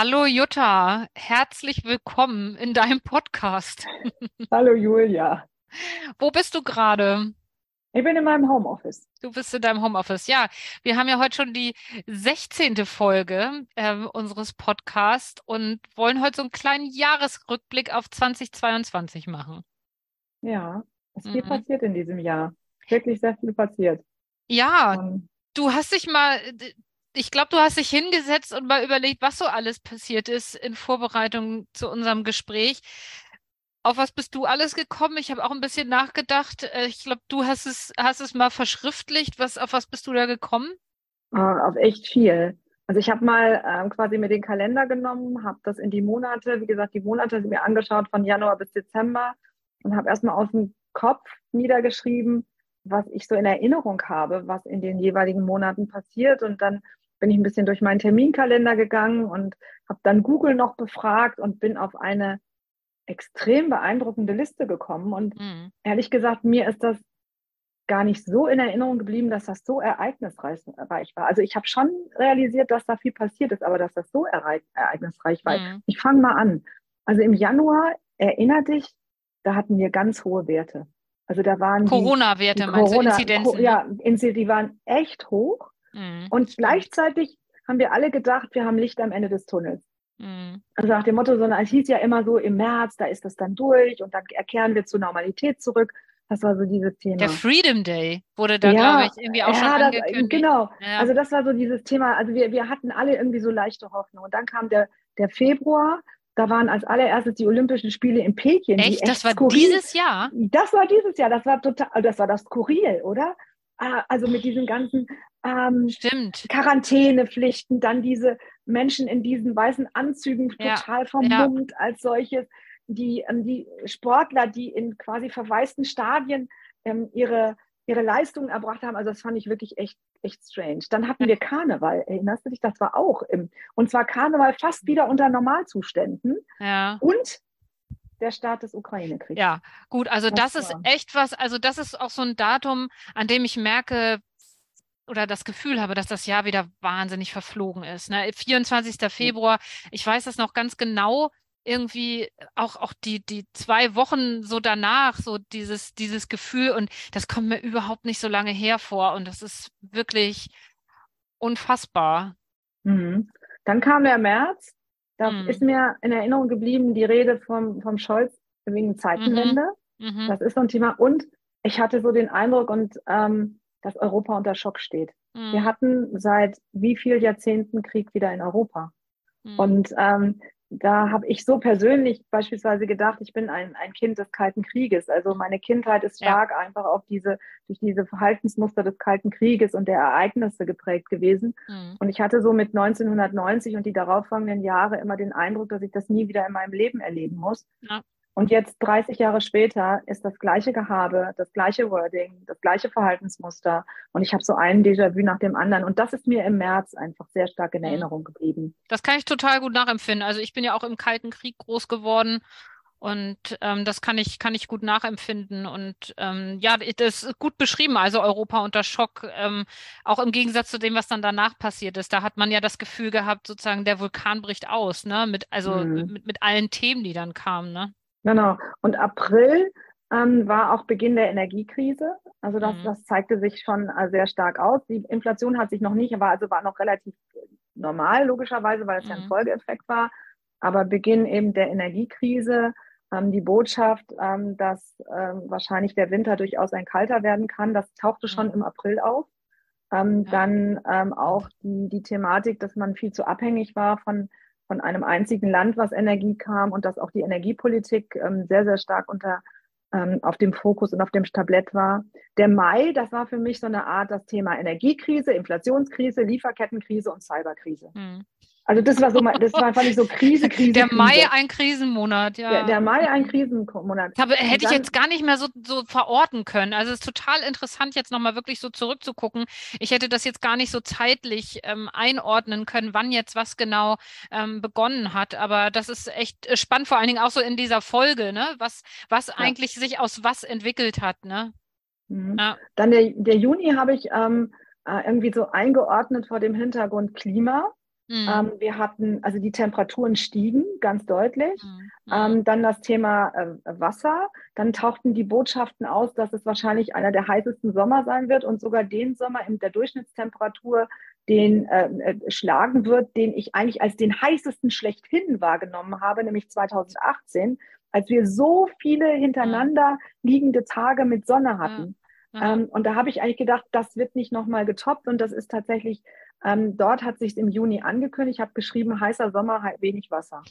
Hallo Jutta, herzlich willkommen in deinem Podcast. Hallo Julia. Wo bist du gerade? Ich bin in meinem Homeoffice. Du bist in deinem Homeoffice. Ja, wir haben ja heute schon die 16. Folge äh, unseres Podcasts und wollen heute so einen kleinen Jahresrückblick auf 2022 machen. Ja, es ist viel mhm. passiert in diesem Jahr. Wirklich sehr viel passiert. Ja, um, du hast dich mal, ich glaube, du hast dich hingesetzt und mal überlegt, was so alles passiert ist in Vorbereitung zu unserem Gespräch. Auf was bist du alles gekommen? Ich habe auch ein bisschen nachgedacht. Äh, ich glaube, du hast es, hast es mal verschriftlicht. Was, auf was bist du da gekommen? Uh, auf echt viel. Also ich habe mal ähm, quasi mir den Kalender genommen, habe das in die Monate, wie gesagt, die Monate mir angeschaut von Januar bis Dezember und habe erstmal aus dem Kopf niedergeschrieben, was ich so in Erinnerung habe, was in den jeweiligen Monaten passiert. Und dann bin ich ein bisschen durch meinen Terminkalender gegangen und habe dann Google noch befragt und bin auf eine extrem beeindruckende Liste gekommen. Und mhm. ehrlich gesagt, mir ist das gar nicht so in Erinnerung geblieben, dass das so ereignisreich war. Also ich habe schon realisiert, dass da viel passiert ist, aber dass das so ereignisreich war. Mhm. Ich fange mal an. Also im Januar, erinnert dich, da hatten wir ganz hohe Werte. Also da waren Corona-Werte, meinst Corona, du, Inzidenzen? Ja, die waren echt hoch. Mhm. Und gleichzeitig haben wir alle gedacht, wir haben Licht am Ende des Tunnels. Mhm. Also nach dem Motto, sondern es hieß ja immer so, im März, da ist das dann durch und dann kehren wir zur Normalität zurück. Das war so dieses Thema. Der Freedom Day wurde da, ja, glaube ich, irgendwie auch ja, schon angekündigt. Das, genau. Ja. Also das war so dieses Thema. Also wir, wir hatten alle irgendwie so leichte Hoffnung. Und dann kam der, der Februar. Da waren als allererstes die Olympischen Spiele in Peking. Echt? echt das war skurril. dieses Jahr? Das war dieses Jahr. Das war total, das war das Skurril, oder? Ah, also mit diesen ganzen ähm, Stimmt. Quarantänepflichten, dann diese Menschen in diesen weißen Anzügen ja. total vermummt ja. als solches, die, ähm, die Sportler, die in quasi verwaisten Stadien ähm, ihre, ihre Leistungen erbracht haben. Also das fand ich wirklich echt, echt strange. Dann hatten wir Karneval, erinnerst du dich? Das war auch im, und zwar Karneval fast wieder unter Normalzuständen. Ja. Und der Start des Ukraine-Kriegs. Ja, gut, also das, das ist echt was, also das ist auch so ein Datum, an dem ich merke oder das Gefühl habe, dass das Jahr wieder wahnsinnig verflogen ist. Ne? 24. Februar, ich weiß das noch ganz genau, irgendwie auch, auch die, die zwei Wochen so danach, so dieses, dieses Gefühl und das kommt mir überhaupt nicht so lange hervor und das ist wirklich unfassbar. Mhm. Dann kam der März da mhm. ist mir in Erinnerung geblieben die Rede vom, vom Scholz wegen Zeitenwende. Mhm. mhm. Das ist so ein Thema. Und ich hatte so den Eindruck, und ähm, dass Europa unter Schock steht. Mhm. Wir hatten seit wie vielen Jahrzehnten Krieg wieder in Europa. Mhm. Und ähm, da habe ich so persönlich beispielsweise gedacht, ich bin ein, ein Kind des Kalten Krieges. Also meine Kindheit ist stark ja. einfach auf diese, durch diese Verhaltensmuster des Kalten Krieges und der Ereignisse geprägt gewesen. Mhm. Und ich hatte so mit 1990 und die darauffolgenden Jahre immer den Eindruck, dass ich das nie wieder in meinem Leben erleben muss. Ja. Und jetzt 30 Jahre später ist das gleiche Gehabe, das gleiche Wording, das gleiche Verhaltensmuster. Und ich habe so einen Déjà-vu nach dem anderen. Und das ist mir im März einfach sehr stark in mhm. Erinnerung geblieben. Das kann ich total gut nachempfinden. Also ich bin ja auch im Kalten Krieg groß geworden. Und ähm, das kann ich, kann ich gut nachempfinden. Und ähm, ja, das ist gut beschrieben, also Europa unter Schock, ähm, auch im Gegensatz zu dem, was dann danach passiert ist. Da hat man ja das Gefühl gehabt, sozusagen, der Vulkan bricht aus, ne? Mit, also mhm. mit, mit allen Themen, die dann kamen, ne? Genau. Und April ähm, war auch Beginn der Energiekrise. Also das, mhm. das zeigte sich schon äh, sehr stark aus. Die Inflation hat sich noch nicht, aber also war noch relativ normal, logischerweise, weil es mhm. ja ein mhm. Folgeeffekt war. Aber Beginn eben der Energiekrise, ähm, die Botschaft, ähm, dass ähm, wahrscheinlich der Winter durchaus ein kalter werden kann, das tauchte mhm. schon im April auf. Ähm, ja. Dann ähm, auch die, die Thematik, dass man viel zu abhängig war von von einem einzigen Land, was Energie kam und dass auch die Energiepolitik ähm, sehr, sehr stark unter ähm, auf dem Fokus und auf dem Tablett war. Der Mai, das war für mich so eine Art das Thema Energiekrise, Inflationskrise, Lieferkettenkrise und Cyberkrise. Mhm. Also das war so, das war fand ich so Krise, Krise. Der Mai Krise. ein Krisenmonat, ja. Der, der Mai ein Krisenmonat. Ich habe, hätte dann, ich jetzt gar nicht mehr so, so verorten können. Also es ist total interessant, jetzt nochmal wirklich so zurückzugucken. Ich hätte das jetzt gar nicht so zeitlich ähm, einordnen können, wann jetzt was genau ähm, begonnen hat. Aber das ist echt äh, spannend, vor allen Dingen auch so in dieser Folge, ne? Was, was ja. eigentlich sich aus was entwickelt hat, ne? Mhm. Ja. Dann der, der Juni habe ich ähm, äh, irgendwie so eingeordnet vor dem Hintergrund Klima. Mhm. Ähm, wir hatten, also die Temperaturen stiegen ganz deutlich. Mhm. Ähm, dann das Thema äh, Wasser. Dann tauchten die Botschaften aus, dass es wahrscheinlich einer der heißesten Sommer sein wird und sogar den Sommer in der Durchschnittstemperatur den äh, äh schlagen wird, den ich eigentlich als den heißesten schlechthin wahrgenommen habe, nämlich 2018, als wir so viele hintereinander liegende Tage mit Sonne hatten. Ja. Ähm, und da habe ich eigentlich gedacht, das wird nicht nochmal getoppt und das ist tatsächlich ähm, dort hat sich im Juni angekündigt, ich habe geschrieben, heißer Sommer, wenig Wasser.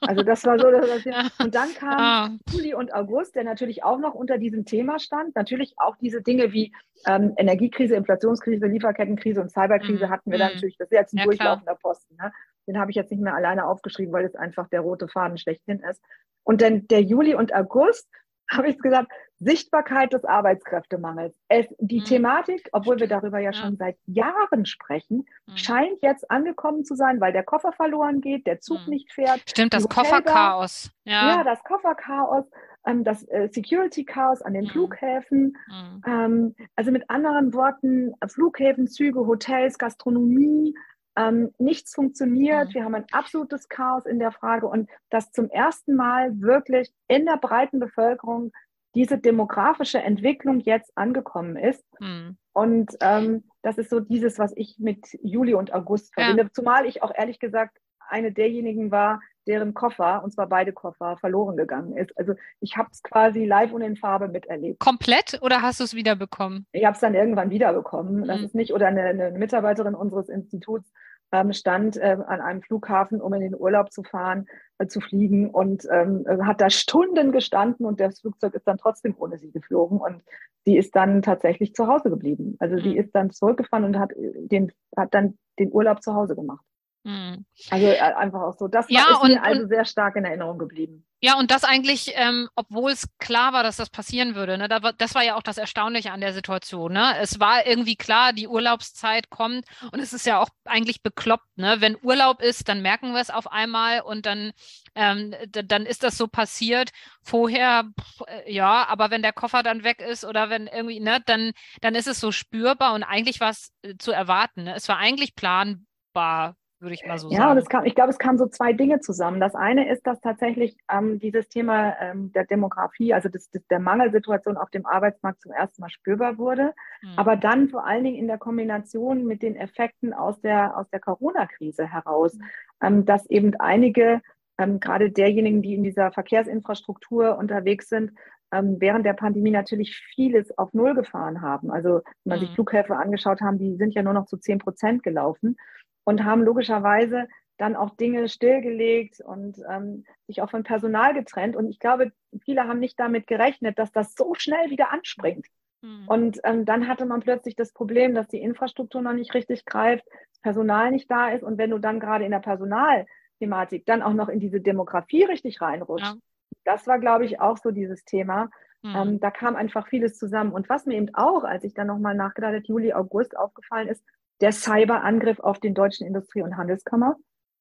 Also das war so. Das, das, und dann kam ah. Juli und August, der natürlich auch noch unter diesem Thema stand. Natürlich auch diese Dinge wie ähm, Energiekrise, Inflationskrise, Lieferkettenkrise und Cyberkrise mm. hatten wir mm. dann natürlich. Das ist jetzt ein ja, durchlaufender. Posten. Ne? Den habe ich jetzt nicht mehr alleine aufgeschrieben, weil es einfach der rote Faden schlechthin ist. Und dann der Juli und August, habe ich gesagt, Sichtbarkeit des Arbeitskräftemangels. Es, die mhm. Thematik, obwohl wir darüber ja, ja, schon seit Jahren sprechen, mhm. scheint jetzt angekommen zu sein, weil der Koffer verloren geht, der Zug mhm. nicht fährt. Stimmt, das Kofferchaos. Ja. ja, das Kofferchaos, ähm, das äh, Security-Chaos an den mhm. Flughäfen. Mhm. Ähm, also mit anderen Worten, Flughäfen, Züge, Hotels, Gastronomie, ähm, nichts funktioniert. Mhm. Wir haben ein absolutes Chaos in der Frage und dass zum ersten Mal wirklich in der breiten Bevölkerung diese demografische Entwicklung jetzt angekommen ist. Mhm. Und ähm, das ist so dieses, was ich mit Juli und August verbinde. Ja. Zumal ich auch ehrlich gesagt eine derjenigen war, deren Koffer, und zwar beide Koffer, verloren gegangen ist. Also ich habe es quasi live und in Farbe miterlebt. Komplett oder hast du es wiederbekommen? Ich habe es dann irgendwann wiederbekommen. Mhm. Das ist nicht, oder eine, eine Mitarbeiterin unseres Instituts ähm, stand äh, an einem Flughafen, um in den Urlaub zu fahren, äh, zu fliegen und ähm, hat da Stunden gestanden und das Flugzeug ist dann trotzdem ohne sie geflogen und sie ist dann tatsächlich zu Hause geblieben. Also sie mhm. ist dann zurückgefahren und hat den, hat dann den Urlaub zu Hause gemacht. Mhm. Also äh, einfach auch so. Das ja, ist und, mir also sehr stark in Erinnerung geblieben. Ja, und das eigentlich, ähm, obwohl es klar war, dass das passieren würde. Ne? das war ja auch das Erstaunliche an der Situation. Ne? Es war irgendwie klar, die Urlaubszeit kommt und es ist ja auch eigentlich bekloppt. Ne? Wenn Urlaub ist, dann merken wir es auf einmal und dann, ähm, dann ist das so passiert. Vorher, pff, äh, ja, aber wenn der Koffer dann weg ist oder wenn irgendwie, ne, dann, dann ist es so spürbar und eigentlich war es äh, zu erwarten. Ne? Es war eigentlich planbar würde ich mal so ja, sagen. Ja, und es kam, ich glaube, es kamen so zwei Dinge zusammen. Das eine ist, dass tatsächlich ähm, dieses Thema ähm, der Demografie, also das, das, der Mangelsituation auf dem Arbeitsmarkt zum ersten Mal spürbar wurde, mhm. aber dann vor allen Dingen in der Kombination mit den Effekten aus der, aus der Corona-Krise heraus, mhm. ähm, dass eben einige, ähm, gerade derjenigen, die in dieser Verkehrsinfrastruktur unterwegs sind, ähm, während der Pandemie natürlich vieles auf Null gefahren haben. Also wenn man mhm. sich Flughäfen angeschaut haben, die sind ja nur noch zu zehn Prozent gelaufen und haben logischerweise dann auch Dinge stillgelegt und ähm, sich auch von Personal getrennt. Und ich glaube, viele haben nicht damit gerechnet, dass das so schnell wieder anspringt. Mhm. Und ähm, dann hatte man plötzlich das Problem, dass die Infrastruktur noch nicht richtig greift, das Personal nicht da ist. Und wenn du dann gerade in der Personalthematik dann auch noch in diese Demografie richtig reinrutscht, ja. das war, glaube ich, auch so dieses Thema. Mhm. Ähm, da kam einfach vieles zusammen. Und was mir eben auch, als ich dann nochmal nachgedacht habe, Juli, August aufgefallen ist, der Cyberangriff auf den Deutschen Industrie- und Handelskammer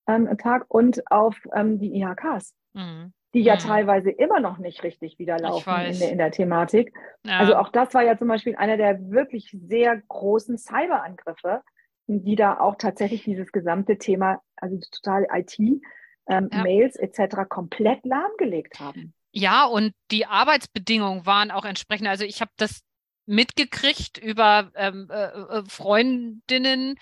ähm, und auf ähm, die IHKs, mhm. die ja mhm. teilweise immer noch nicht richtig wieder laufen in der, in der, Thematik. Ja. Also auch das war ja zum Beispiel einer der wirklich sehr großen Cyberangriffe, die da auch tatsächlich dieses gesamte Thema, also total IT, ähm, ja. Mails etc. komplett lahmgelegt haben. Ja, und die Arbeitsbedingungen waren auch entsprechend. Also ich habe das mitgekriegt über ähm, äh, äh, Freundinnen,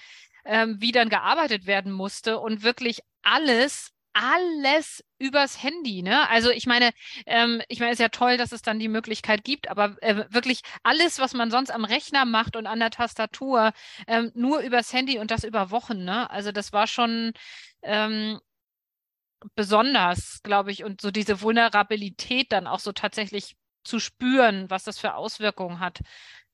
ähm, wie dann gearbeitet werden musste und wirklich alles alles übers Handy, ne? Also ich meine, ähm, ich meine, es ist ja toll, dass es dann die Möglichkeit gibt, aber äh, wirklich alles, was man sonst am Rechner macht und an der Tastatur, ähm, nur übers Handy und das über Wochen, ne? Also das war schon ähm, besonders, glaube ich, und so diese Vulnerabilität dann auch so tatsächlich zu spüren, was das für Auswirkungen hat.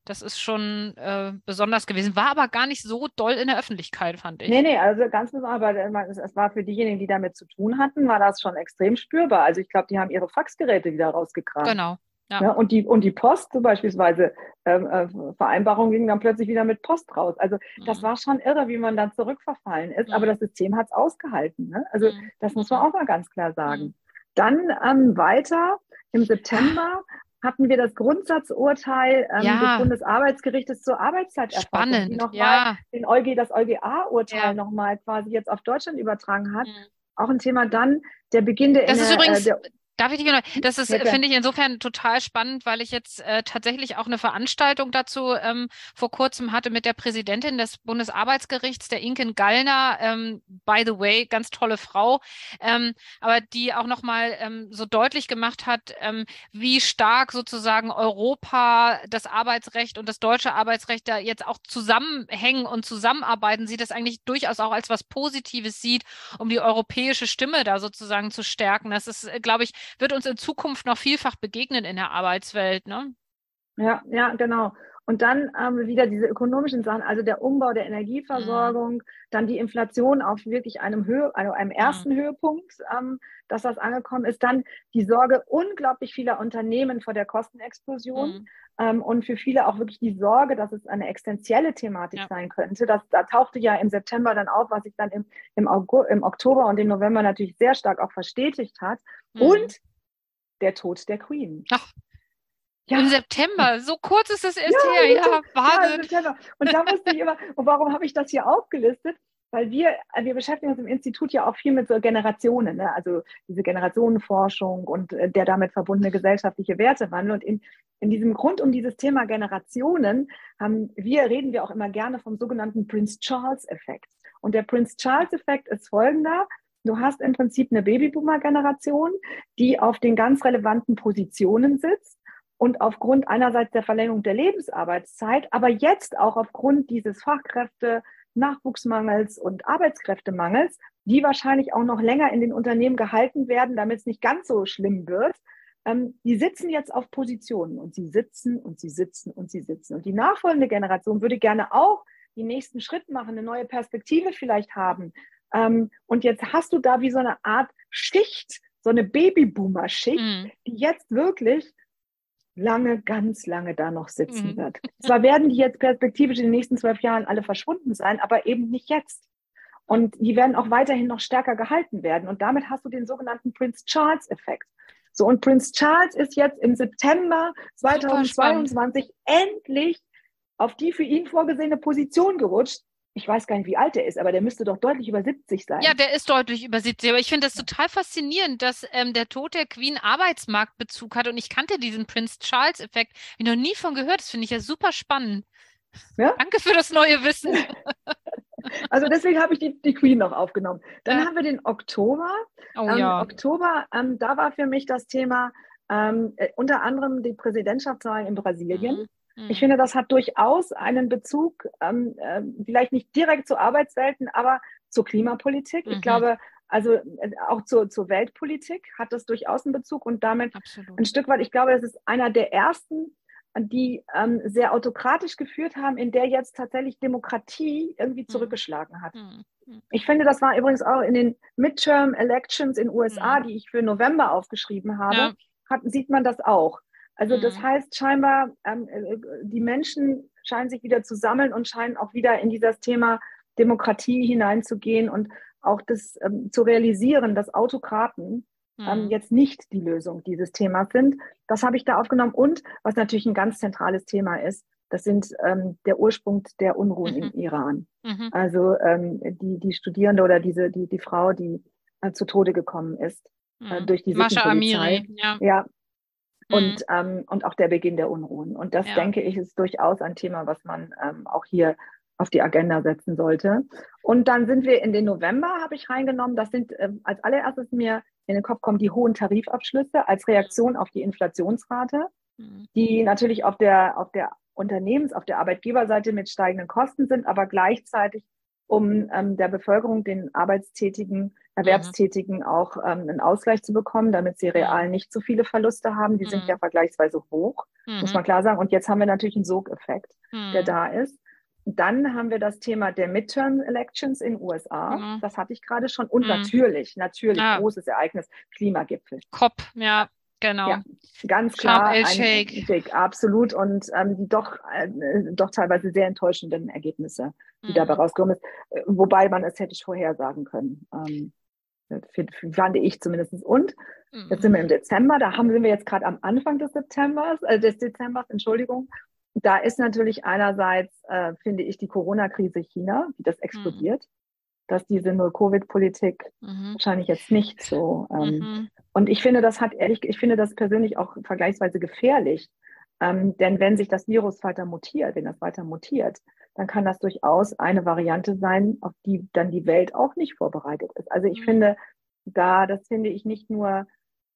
Das ist schon äh, besonders gewesen. War aber gar nicht so doll in der Öffentlichkeit, fand ich. Nee, nee, also ganz besonders, aber es war für diejenigen, die damit zu tun hatten, war das schon extrem spürbar. Also ich glaube, die haben ihre Faxgeräte wieder rausgekramt. Genau. Ja. ja. und, die, und die Post so beispielsweise, ähm, äh, Vereinbarung ging dann plötzlich wieder mit Post raus. Also mhm. das war schon irre, wie man dann zurückverfallen ist, mhm. aber das System hat es ausgehalten. Ne? Also mhm. das muss man mhm. auch mal ganz klar sagen. Mhm. Dann ähm, weiter im September hatten wir das Grundsatzurteil ähm, ja. des Bundesarbeitsgerichtes zur Arbeitszeiterfassung, Spannend, die nochmal ja. den EuG, das EuGA-Urteil ja. nochmal quasi jetzt auf Deutschland übertragen hat. Mhm. Auch ein Thema dann der Beginn der... Das ist übrigens, äh, der, Darf ich dich noch? Das ist, finde ich insofern total spannend, weil ich jetzt äh, tatsächlich auch eine Veranstaltung dazu ähm, vor kurzem hatte mit der Präsidentin des Bundesarbeitsgerichts, der Inken Gallner. Ähm, by the way, ganz tolle Frau, ähm, aber die auch nochmal ähm, so deutlich gemacht hat, ähm, wie stark sozusagen Europa, das Arbeitsrecht und das deutsche Arbeitsrecht da jetzt auch zusammenhängen und zusammenarbeiten. Sie das eigentlich durchaus auch als was Positives sieht, um die europäische Stimme da sozusagen zu stärken. Das ist, äh, glaube ich, wird uns in Zukunft noch vielfach begegnen in der Arbeitswelt. Ne? Ja, ja, genau. Und dann ähm, wieder diese ökonomischen Sachen, also der Umbau der Energieversorgung, mhm. dann die Inflation auf wirklich einem, Höhe, also einem ersten mhm. Höhepunkt, ähm, dass das angekommen ist. Dann die Sorge unglaublich vieler Unternehmen vor der Kostenexplosion mhm. ähm, und für viele auch wirklich die Sorge, dass es eine existenzielle Thematik ja. sein könnte. Das, da tauchte ja im September dann auf, was sich dann im, im, August, im Oktober und im November natürlich sehr stark auch verstetigt hat. Mhm. Und der Tod der Queen. Ach. Ja. Im September, so kurz ist es erst ja, her, ja, Wahnsinn. Ja, und da musste ich immer, und warum habe ich das hier aufgelistet? Weil wir, wir beschäftigen uns im Institut ja auch viel mit so Generationen, ne? also diese Generationenforschung und äh, der damit verbundene gesellschaftliche Wertewandel. Und in, in diesem Grund um dieses Thema Generationen haben wir, reden wir auch immer gerne vom sogenannten Prince Charles-Effekt. Und der Prince Charles-Effekt ist folgender. Du hast im Prinzip eine Babyboomer-Generation, die auf den ganz relevanten Positionen sitzt und aufgrund einerseits der Verlängerung der Lebensarbeitszeit, aber jetzt auch aufgrund dieses Fachkräfte, Nachwuchsmangels und Arbeitskräftemangels, die wahrscheinlich auch noch länger in den Unternehmen gehalten werden, damit es nicht ganz so schlimm wird. Ähm, die sitzen jetzt auf Positionen und sie sitzen und sie sitzen und sie sitzen. Und die nachfolgende Generation würde gerne auch den nächsten Schritt machen, eine neue Perspektive vielleicht haben. Ähm, und jetzt hast du da wie so eine Art Schicht, so eine Babyboomer-Schicht, mhm. die jetzt wirklich lange, ganz lange da noch sitzen mhm. wird. Zwar werden die jetzt perspektivisch in den nächsten zwölf Jahren alle verschwunden sein, aber eben nicht jetzt. Und die werden auch weiterhin noch stärker gehalten werden. Und damit hast du den sogenannten Prince Charles-Effekt. So, und Prince Charles ist jetzt im September 2022 endlich auf die für ihn vorgesehene Position gerutscht, ich weiß gar nicht, wie alt er ist, aber der müsste doch deutlich über 70 sein. Ja, der ist deutlich über 70. Aber ich finde das total faszinierend, dass ähm, der Tod der Queen Arbeitsmarktbezug hat. Und ich kannte diesen Prince Charles-Effekt. Ich noch nie von gehört. Das finde ich ja super spannend. Ja? Danke für das neue Wissen. Also deswegen habe ich die, die Queen noch aufgenommen. Dann ja. haben wir den Oktober. Oh, ähm, ja. Oktober, ähm, da war für mich das Thema ähm, äh, unter anderem die Präsidentschaftswahl in Brasilien. Mhm. Ich finde, das hat durchaus einen Bezug, ähm, äh, vielleicht nicht direkt zu Arbeitswelten, aber zur Klimapolitik. Mhm. Ich glaube, also äh, auch zur, zur Weltpolitik hat das durchaus einen Bezug und damit Absolut. ein Stück weit, ich glaube, das ist einer der ersten, die ähm, sehr autokratisch geführt haben, in der jetzt tatsächlich Demokratie irgendwie mhm. zurückgeschlagen hat. Mhm. mhm. Ich finde, das war übrigens auch in den Midterm Elections in USA, mhm. die ich für November aufgeschrieben habe, ja. hat, sieht man das auch. Also das mhm. heißt scheinbar, ähm, äh, die Menschen scheinen sich wieder zu sammeln und scheinen auch wieder in dieses Thema Demokratie hineinzugehen und auch das ähm, zu realisieren, dass Autokraten ähm, mhm. jetzt nicht die Lösung dieses Themas sind. Das habe ich da aufgenommen. Und was natürlich ein ganz zentrales Thema ist, das sind ähm, der Ursprung der Unruhen mhm. im Iran. Mhm. Also ähm, die, die Studierende oder diese, die, die Frau, die äh, zu Tode gekommen ist äh, mhm. durch diese Mascha Amiri, ja. ja, und, mhm. ähm, und auch der Beginn der Unruhen. Und das, ja. denke ich, ist durchaus ein Thema, was man ähm, auch hier auf die Agenda setzen sollte. Und dann sind wir in den November, habe ich reingenommen. Das sind äh, als allererstes mir in den Kopf kommen die hohen Tarifabschlüsse als Reaktion auf die Inflationsrate, mhm. die natürlich auf der, auf der Unternehmens-, auf der Arbeitgeberseite mit steigenden Kosten sind, aber gleichzeitig um ähm, der Bevölkerung, den Arbeitstätigen, Erwerbstätigen mhm. auch ähm, einen Ausgleich zu bekommen, damit sie real nicht so viele Verluste haben. Die mhm. sind ja vergleichsweise hoch, mhm. muss man klar sagen. Und jetzt haben wir natürlich einen Sogeffekt, der mhm. da ist. Dann haben wir das Thema der Midterm Elections in USA. Mhm. Das hatte ich gerade schon. Und natürlich, natürlich, ah. großes Ereignis, Klimagipfel. COP, ja. Genau. Ja, ganz klar. Ein Shake. absolut. Und ähm, die doch, äh, doch teilweise sehr enttäuschenden Ergebnisse, die mhm. dabei rausgekommen sind. Äh, wobei man es hätte vorhersagen können. Ähm, fand ich zumindest. Und jetzt sind wir im Dezember, da haben, sind wir jetzt gerade am Anfang des Septembers, äh, des Dezembers, Entschuldigung. Da ist natürlich einerseits, äh, finde ich, die Corona-Krise China, wie das explodiert, mhm. dass diese Null-Covid-Politik mhm. wahrscheinlich jetzt nicht so. Ähm, mhm. Und ich finde, das hat ehrlich, ich finde das persönlich auch vergleichsweise gefährlich. Ähm, denn wenn sich das Virus weiter mutiert, wenn das weiter mutiert, dann kann das durchaus eine Variante sein, auf die dann die Welt auch nicht vorbereitet ist. Also ich mhm. finde, da, das finde ich nicht nur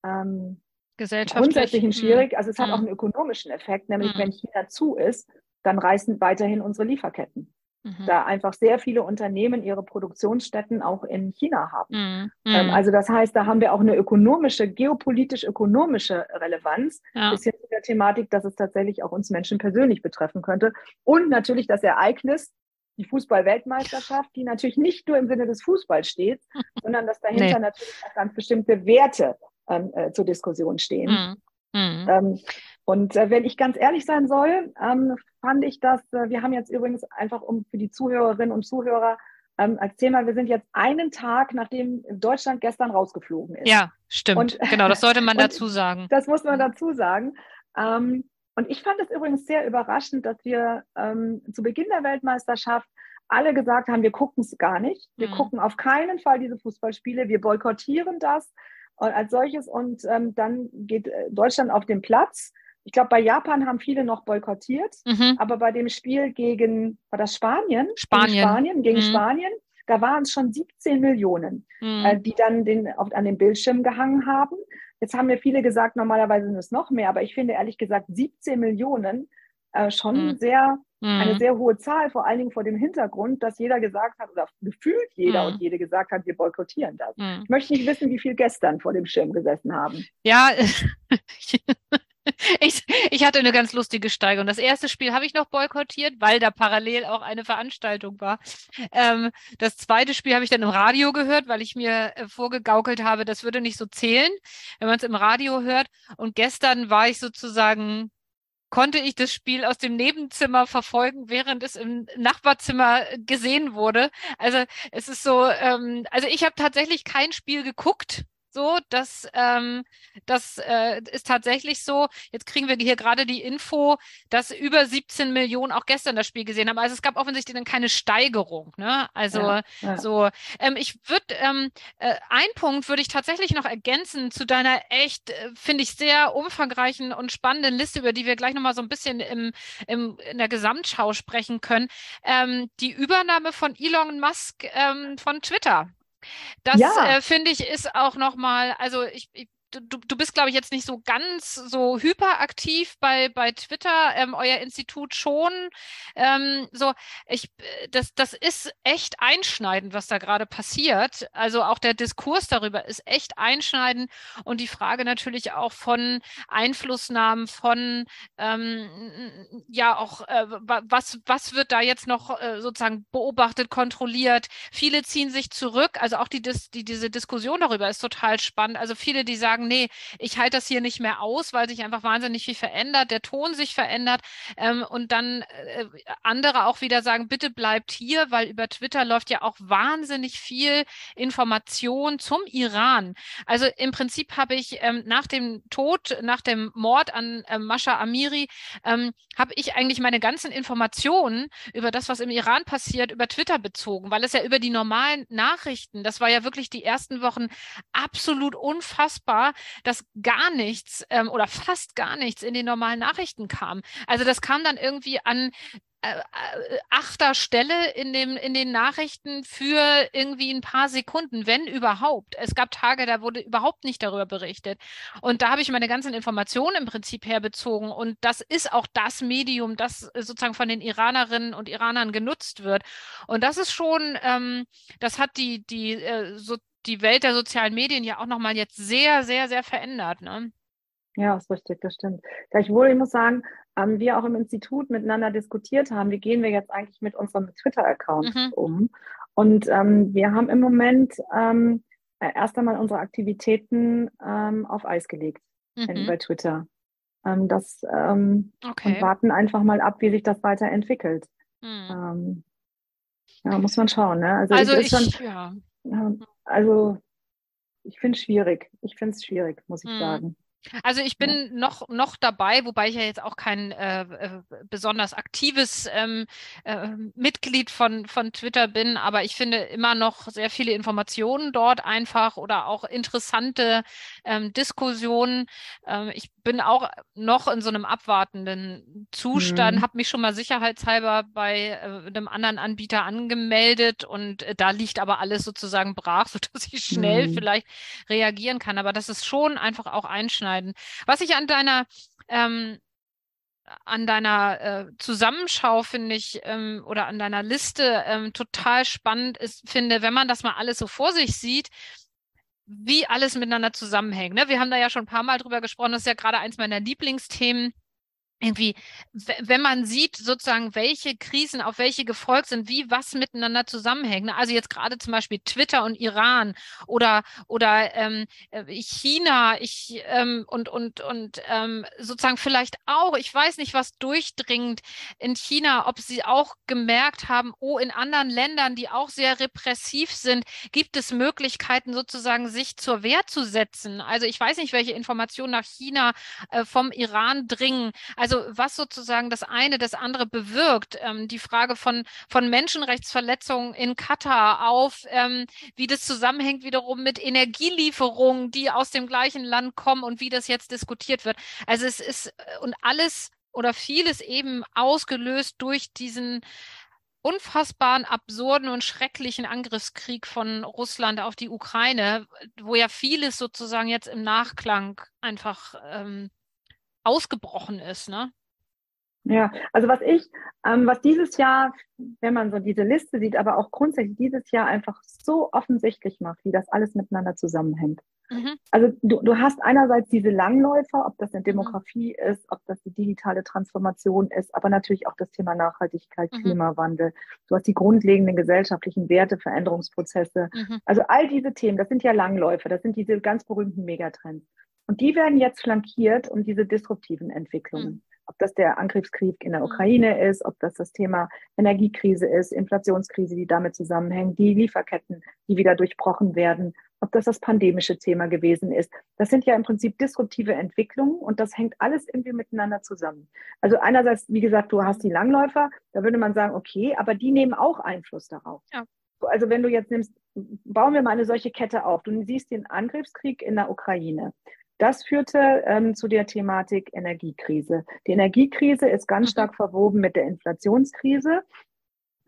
ähm, grundsätzlich mhm. schwierig, also es hat auch mhm. einen ökonomischen Effekt, nämlich mhm. wenn China zu ist, dann reißen weiterhin unsere Lieferketten. Mhm. Da einfach sehr viele Unternehmen ihre Produktionsstätten auch in China haben. Mhm. Ähm, also das heißt, da haben wir auch eine ökonomische, geopolitisch-ökonomische Relevanz, ja. bis hin zu der Thematik, dass es tatsächlich auch uns Menschen persönlich betreffen könnte. Und natürlich das Ereignis, die Fußball-Weltmeisterschaft, die natürlich nicht nur im Sinne des Fußballs steht, sondern dass dahinter nee. natürlich auch ganz bestimmte Werte ähm, äh, zur Diskussion stehen. Mhm. Mhm. Ähm, und äh, wenn ich ganz ehrlich sein soll, ähm, fand ich das, äh, wir haben jetzt übrigens einfach um für die Zuhörerinnen und Zuhörer ähm, als Thema, wir sind jetzt einen Tag, nachdem Deutschland gestern rausgeflogen ist. Ja, stimmt. Und, genau, das sollte man dazu sagen. Das muss man dazu sagen. Ähm, und ich fand es übrigens sehr überraschend, dass wir ähm, zu Beginn der Weltmeisterschaft alle gesagt haben, wir gucken es gar nicht. Wir mhm. gucken auf keinen Fall diese Fußballspiele. Wir boykottieren das als solches. Und ähm, dann geht äh, Deutschland auf den Platz. Ich glaube, bei Japan haben viele noch boykottiert, mhm. aber bei dem Spiel gegen, war das Spanien? Spanien. Gegen Spanien, gegen mhm. Spanien da waren es schon 17 Millionen, mhm. äh, die dann den, auf, an den Bildschirm gehangen haben. Jetzt haben mir viele gesagt, normalerweise sind es noch mehr, aber ich finde ehrlich gesagt 17 Millionen äh, schon mhm. sehr eine mhm. sehr hohe Zahl, vor allen Dingen vor dem Hintergrund, dass jeder gesagt hat, oder gefühlt jeder mhm. und jede gesagt hat, wir boykottieren das. Ich möchte nicht wissen, wie viel gestern vor dem Schirm gesessen haben. Ja, ich, ich hatte eine ganz lustige Steigerung. Das erste Spiel habe ich noch boykottiert, weil da parallel auch eine Veranstaltung war. Ähm, das zweite Spiel habe ich dann im Radio gehört, weil ich mir äh, vorgegaukelt habe, das würde nicht so zählen, wenn man es im Radio hört. Und gestern war ich sozusagen konnte ich das Spiel aus dem Nebenzimmer verfolgen, während es im Nachbarzimmer gesehen wurde. Also es ist so, ähm, also ich habe tatsächlich kein Spiel geguckt, so, das, ähm, das äh, ist tatsächlich so. Jetzt kriegen wir hier gerade die Info, dass über 17 Millionen auch gestern das Spiel gesehen haben. Also es gab offensichtlich dann keine Steigerung. Ne? Also ja, ja. so. Ähm, ich würde ähm, äh, ein Punkt würde ich tatsächlich noch ergänzen zu deiner echt, äh, finde ich, sehr umfangreichen und spannenden Liste, über die wir gleich nochmal so ein bisschen im, im, in der Gesamtschau sprechen können. Ähm, die Übernahme von Elon Musk ähm, von Twitter. Das ja. äh, finde ich ist auch nochmal, also ich, ich du, du bist, glaube ich, jetzt nicht so ganz so hyperaktiv bei, bei Twitter, ähm, euer Institut schon. Ähm, so, ich, das, das ist echt einschneidend, was da gerade passiert. Also auch der Diskurs darüber ist echt einschneidend und die Frage natürlich auch von Einflussnahmen, von ähm, ja auch, äh, was, was wird da jetzt noch äh, sozusagen beobachtet, kontrolliert. Viele ziehen sich zurück, also auch die, die, diese Diskussion darüber ist total spannend. Also viele, die sagen, sagen, nee, ich halte das hier nicht mehr aus, weil sich einfach wahnsinnig viel verändert, der Ton sich verändert ähm, und dann äh, andere auch wieder sagen, bitte bleibt hier, weil über Twitter läuft ja auch wahnsinnig viel Information zum Iran. Also im Prinzip habe ich ähm, nach dem Tod, nach dem Mord an äh, Mascha Amiri, ähm, habe ich eigentlich meine ganzen Informationen über das, was im Iran passiert, über Twitter bezogen, weil es ja über die normalen Nachrichten, das war ja wirklich die ersten Wochen absolut unfassbar, dass gar nichts ähm, oder fast gar nichts in den normalen Nachrichten kam. Also das kam dann irgendwie an äh, äh, achter Stelle in, dem, in den Nachrichten für irgendwie ein paar Sekunden, wenn überhaupt. Es gab Tage, da wurde überhaupt nicht darüber berichtet. Und da habe ich meine ganzen Informationen im Prinzip herbezogen. Und das ist auch das Medium, das sozusagen von den Iranerinnen und Iranern genutzt wird. Und das ist schon, ähm, das hat die, die äh, so die Welt der sozialen Medien ja auch nochmal jetzt sehr, sehr, sehr verändert. Ne? Ja, ist richtig, das stimmt. Gleichwohl, ich muss sagen, ähm, wir auch im Institut miteinander diskutiert haben, wie gehen wir jetzt eigentlich mit unserem Twitter-Account mhm. um. Und ähm, wir haben im Moment ähm, erst einmal unsere Aktivitäten ähm, auf Eis gelegt mhm. bei Twitter. Ähm, das ähm, okay. und warten einfach mal ab, wie sich das weiterentwickelt. Mhm. ja, muss man schauen. Ne? Also, also ich, schon, ja. Also ich finde es schwierig. Ich finde es schwierig, muss ich hm. sagen. Also ich bin noch, noch dabei, wobei ich ja jetzt auch kein äh, äh, besonders aktives ähm, äh, Mitglied von, von Twitter bin, aber ich finde immer noch sehr viele Informationen dort einfach oder auch interessante ähm, Diskussionen. Ähm, ich bin auch noch in so einem abwartenden Zustand, mhm. habe mich schon mal sicherheitshalber bei äh, einem anderen Anbieter angemeldet und äh, da liegt aber alles sozusagen brach, sodass ich schnell mhm. vielleicht reagieren kann. Aber das ist schon einfach auch einschneidend schneiden. Was ich an deiner ähm, an deiner äh, Zusammenschau finde ich ähm, oder an deiner Liste ähm, total spannend ist, finde, wenn man das mal alles so vor sich sieht, wie alles miteinander zusammenhängt. Ne? Wir haben da ja schon ein paar Mal drüber gesprochen, das ist ja gerade eins meiner Lieblingsthemen irgendwie, wenn man sieht, sozusagen, welche Krisen auf welche gefolgt sind, wie was miteinander zusammenhängt. Ne? Also jetzt gerade zum Beispiel Twitter und Iran oder oder ähm, äh, China, ich ähm, und und und ähm, sozusagen vielleicht auch, ich weiß nicht, was durchdringend in China, ob sie auch gemerkt haben, oh, in anderen Ländern, die auch sehr repressiv sind, gibt es Möglichkeiten, sozusagen sich zur Wehr zu setzen. Also ich weiß nicht, welche Informationen nach China äh, vom Iran dringen. Also also was sozusagen das eine das andere bewirkt. Ähm, die Frage von, von Menschenrechtsverletzungen in Katar auf, ähm, wie das zusammenhängt wiederum mit Energielieferungen, die aus dem gleichen Land kommen und wie das jetzt diskutiert wird. Also es ist äh, und alles oder vieles eben ausgelöst durch diesen unfassbaren, absurden und schrecklichen Angriffskrieg von Russland auf die Ukraine, wo ja vieles sozusagen jetzt im Nachklang einfach ähm, ausgebrochen ist, ne? Ja, also was ich, ähm, was dieses Jahr, wenn man so diese Liste sieht, aber auch grundsätzlich dieses Jahr einfach so offensichtlich macht, wie das alles miteinander zusammenhängt. Mhm. Also du, du hast einerseits diese Langläufer, ob das eine mhm. Demografie mhm. ist, ob das die digitale Transformation ist, aber natürlich auch das Thema Nachhaltigkeit, mhm. Klimawandel. Du hast die grundlegenden gesellschaftlichen Werte, Veränderungsprozesse. Mhm. Also all diese Themen, das sind ja Langläufer, das sind diese ganz berühmten Megatrends. Und die werden jetzt flankiert um diese disruptiven Entwicklungen. Mhm. Ob das der Angriffskrieg in der hm. Ukraine ist, ob das das Thema Energiekrise ist, Inflationskrise, die damit zusammenhängt, die Lieferketten, die wieder durchbrochen werden, ob das das pandemische Thema gewesen ist. Das sind ja im Prinzip disruptive Entwicklungen und das hängt alles irgendwie miteinander zusammen. Also einerseits, wie gesagt, du hast die Langläufer, da würde man sagen, okay, aber die nehmen auch Einfluss darauf. Ja. Also wenn du jetzt nimmst, bauen wir mal eine solche Kette auf. Du siehst den Angriffskrieg in der Ukraine. Das führte ähm, zu der Thematik Energiekrise. Die Energiekrise ist ganz mhm. stark verwoben mit der Inflationskrise.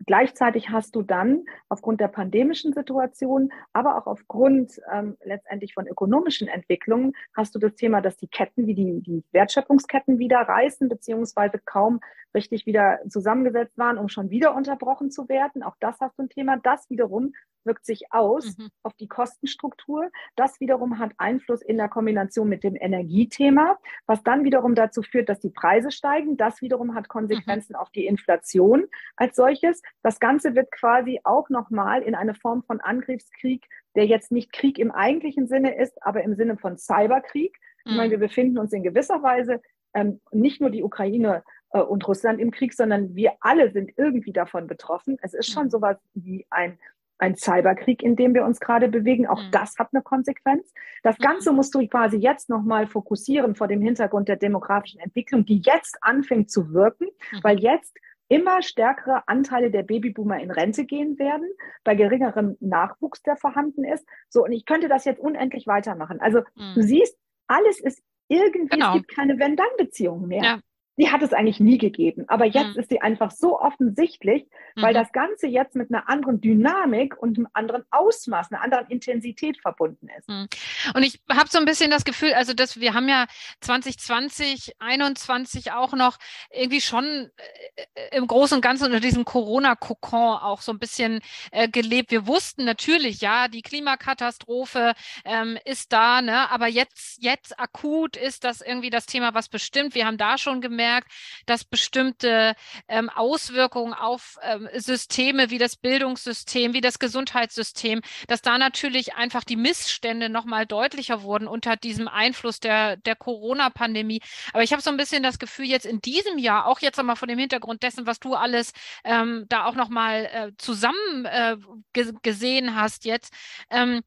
Gleichzeitig hast du dann aufgrund der pandemischen Situation, aber auch aufgrund ähm, letztendlich von ökonomischen Entwicklungen, hast du das Thema, dass die Ketten, wie die, die Wertschöpfungsketten wieder reißen, beziehungsweise kaum richtig wieder zusammengesetzt waren, um schon wieder unterbrochen zu werden. Auch das hast du ein Thema. Das wiederum wirkt sich aus mhm. auf die Kostenstruktur. Das wiederum hat Einfluss in der Kombination mit dem Energiethema, was dann wiederum dazu führt, dass die Preise steigen. Das wiederum hat Konsequenzen mhm. auf die Inflation als solches. Das Ganze wird quasi auch nochmal in eine Form von Angriffskrieg, der jetzt nicht Krieg im eigentlichen Sinne ist, aber im Sinne von Cyberkrieg. Mhm. Ich meine, wir befinden uns in gewisser Weise ähm, nicht nur die Ukraine äh, und Russland im Krieg, sondern wir alle sind irgendwie davon betroffen. Es ist schon mhm. sowas wie ein ein Cyberkrieg, in dem wir uns gerade bewegen. Auch mhm. das hat eine Konsequenz. Das mhm. Ganze musst du quasi jetzt nochmal fokussieren vor dem Hintergrund der demografischen Entwicklung, die jetzt anfängt zu wirken, mhm. weil jetzt immer stärkere Anteile der Babyboomer in Rente gehen werden, bei geringerem Nachwuchs, der vorhanden ist. So, und ich könnte das jetzt unendlich weitermachen. Also mhm. du siehst, alles ist irgendwie, genau. es gibt keine Wenn-Dann-Beziehungen mehr. Ja die hat es eigentlich nie gegeben. Aber jetzt mhm. ist sie einfach so offensichtlich, weil mhm. das Ganze jetzt mit einer anderen Dynamik und einem anderen Ausmaß, einer anderen Intensität verbunden ist. Mhm. Und ich habe so ein bisschen das Gefühl, also dass wir haben ja 2020, 2021 auch noch irgendwie schon äh, im Großen und Ganzen unter diesem Corona-Kokon auch so ein bisschen äh, gelebt. Wir wussten natürlich, ja, die Klimakatastrophe ähm, ist da, ne? aber jetzt, jetzt akut ist das irgendwie das Thema, was bestimmt. Wir haben da schon gemerkt, gemerkt, dass bestimmte ähm, Auswirkungen auf ähm, Systeme wie das Bildungssystem, wie das Gesundheitssystem, dass da natürlich einfach die Missstände nochmal deutlicher wurden unter diesem Einfluss der, der Corona-Pandemie. Aber ich habe so ein bisschen das Gefühl, jetzt in diesem Jahr, auch jetzt einmal vor dem Hintergrund dessen, was du alles ähm, da auch nochmal äh, zusammen äh, gesehen hast jetzt, ähm,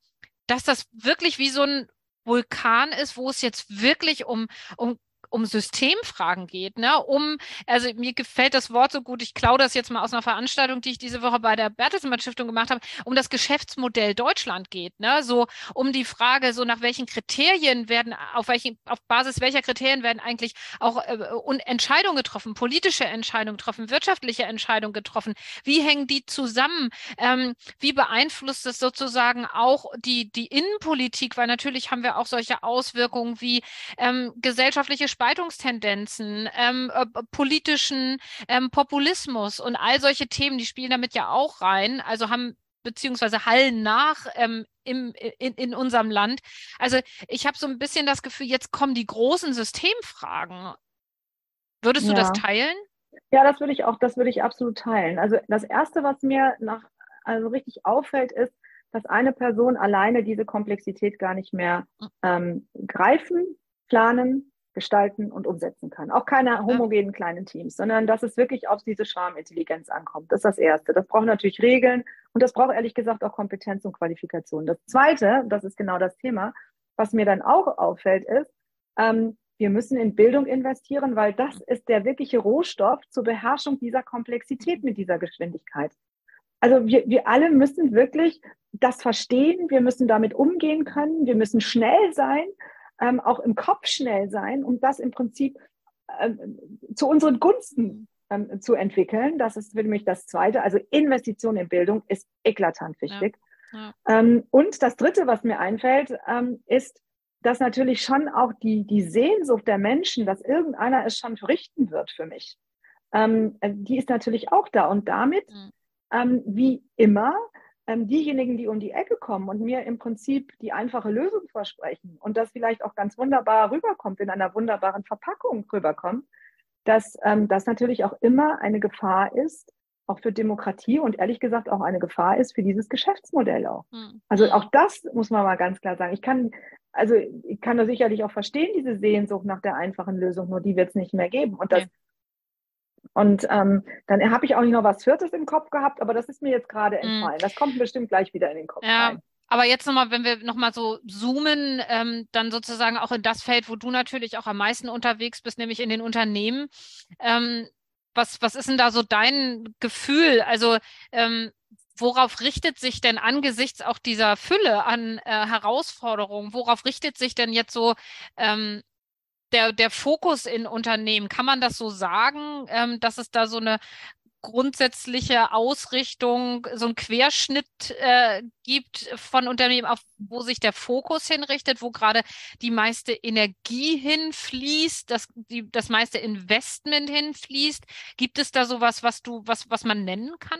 dass das wirklich wie so ein Vulkan ist, wo es jetzt wirklich um, um um Systemfragen geht, ne? Um, also mir gefällt das Wort so gut, ich klaue das jetzt mal aus einer Veranstaltung, die ich diese Woche bei der Bertelsmann Stiftung gemacht habe, um das Geschäftsmodell Deutschland geht, ne? So um die Frage, so nach welchen Kriterien werden, auf welchen, auf Basis welcher Kriterien werden eigentlich auch äh, Entscheidungen getroffen, politische Entscheidungen getroffen, wirtschaftliche Entscheidungen getroffen, wie hängen die zusammen, ähm, wie beeinflusst es sozusagen auch die, die Innenpolitik, weil natürlich haben wir auch solche Auswirkungen wie ähm, gesellschaftliche Spannungen Spaltungstendenzen, ähm, äh, politischen ähm, Populismus und all solche Themen, die spielen damit ja auch rein. Also haben beziehungsweise hallen nach ähm, im, in, in unserem Land. Also ich habe so ein bisschen das Gefühl, jetzt kommen die großen Systemfragen. Würdest ja. du das teilen? Ja, das würde ich auch, das würde ich absolut teilen. Also das Erste, was mir nach, also richtig auffällt, ist, dass eine Person alleine diese Komplexität gar nicht mehr hm. ähm, greifen, planen gestalten und umsetzen kann. Auch keine homogenen kleinen Teams, sondern dass es wirklich auf diese Schwarmintelligenz ankommt. Das ist das Erste. Das braucht natürlich Regeln und das braucht ehrlich gesagt auch Kompetenz und Qualifikation. Das Zweite, das ist genau das Thema, was mir dann auch auffällt, ist, ähm, wir müssen in Bildung investieren, weil das ist der wirkliche Rohstoff zur Beherrschung dieser Komplexität mit dieser Geschwindigkeit. Also wir, wir alle müssen wirklich das verstehen, wir müssen damit umgehen können, wir müssen schnell sein ähm, auch im Kopf schnell sein, um das im Prinzip ähm, zu unseren Gunsten ähm, zu entwickeln. Das ist für mich das Zweite. Also Investition in Bildung ist eklatant wichtig. Ja. Ja. Ähm, und das Dritte, was mir einfällt, ähm, ist, dass natürlich schon auch die, die Sehnsucht der Menschen, dass irgendeiner es schon verrichten wird für mich, ähm, die ist natürlich auch da. Und damit, mhm. wie immer, ähm, diejenigen, die um die Ecke kommen und mir im Prinzip die einfache Lösung versprechen und das vielleicht auch ganz wunderbar rüberkommt, in einer wunderbaren Verpackung rüberkommt, dass ähm, das natürlich auch immer eine Gefahr ist, auch für Demokratie und ehrlich gesagt auch eine Gefahr ist für dieses Geschäftsmodell auch. Hm. Also auch das muss man mal ganz klar sagen. Ich kann, also ich kann da sicherlich auch verstehen, diese Sehnsucht nach der einfachen Lösung, nur die wird es nicht mehr geben. Und das ja. Und ähm, dann habe ich auch nicht noch was Viertes im Kopf gehabt, aber das ist mir jetzt gerade mhm. entfallen. Das kommt bestimmt gleich wieder in den Kopf ja. rein. Aber jetzt nochmal, wenn wir nochmal so zoomen, ähm, dann sozusagen auch in das Feld, wo du natürlich auch am meisten unterwegs bist, nämlich in den Unternehmen. Ähm, was, was ist denn da so dein Gefühl? Also ähm, worauf richtet sich denn angesichts auch dieser Fülle an äh, Herausforderungen, worauf richtet sich denn jetzt so ähm, der, der Fokus in Unternehmen, kann man das so sagen, ähm, dass es da so eine grundsätzliche Ausrichtung, so ein Querschnitt äh, gibt von Unternehmen, auf wo sich der Fokus hinrichtet, wo gerade die meiste Energie hinfließt, das, die, das meiste Investment hinfließt. Gibt es da sowas, was du, was, was man nennen kann?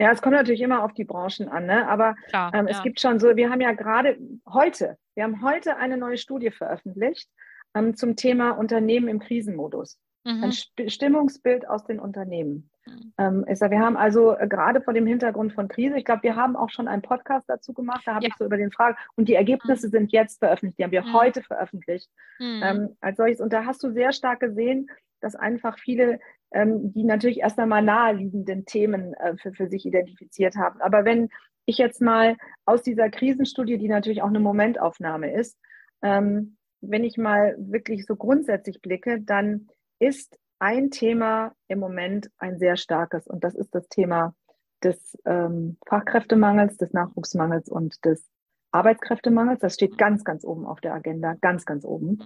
Ja, es kommt natürlich immer auf die Branchen an, ne? aber Klar, ähm, es ja. gibt schon so, wir haben ja gerade heute, wir haben heute eine neue Studie veröffentlicht ähm, zum Thema Unternehmen im Krisenmodus. Mhm. Ein St Stimmungsbild aus den Unternehmen. Mhm. Ähm, ist, wir haben also äh, gerade vor dem Hintergrund von Krise, ich glaube, wir haben auch schon einen Podcast dazu gemacht, da habe ja. ich so über den Fragen und die Ergebnisse mhm. sind jetzt veröffentlicht, die haben wir mhm. heute veröffentlicht mhm. ähm, als solches. Und da hast du sehr stark gesehen, dass einfach viele, ähm, die natürlich erst einmal naheliegenden Themen äh, für, für sich identifiziert haben. Aber wenn ich jetzt mal aus dieser Krisenstudie, die natürlich auch eine Momentaufnahme ist, ähm, wenn ich mal wirklich so grundsätzlich blicke, dann ist ein Thema im Moment ein sehr starkes und das ist das Thema des ähm, Fachkräftemangels, des Nachwuchsmangels und des Arbeitskräftemangels. Das steht ganz, ganz oben auf der Agenda, ganz, ganz oben.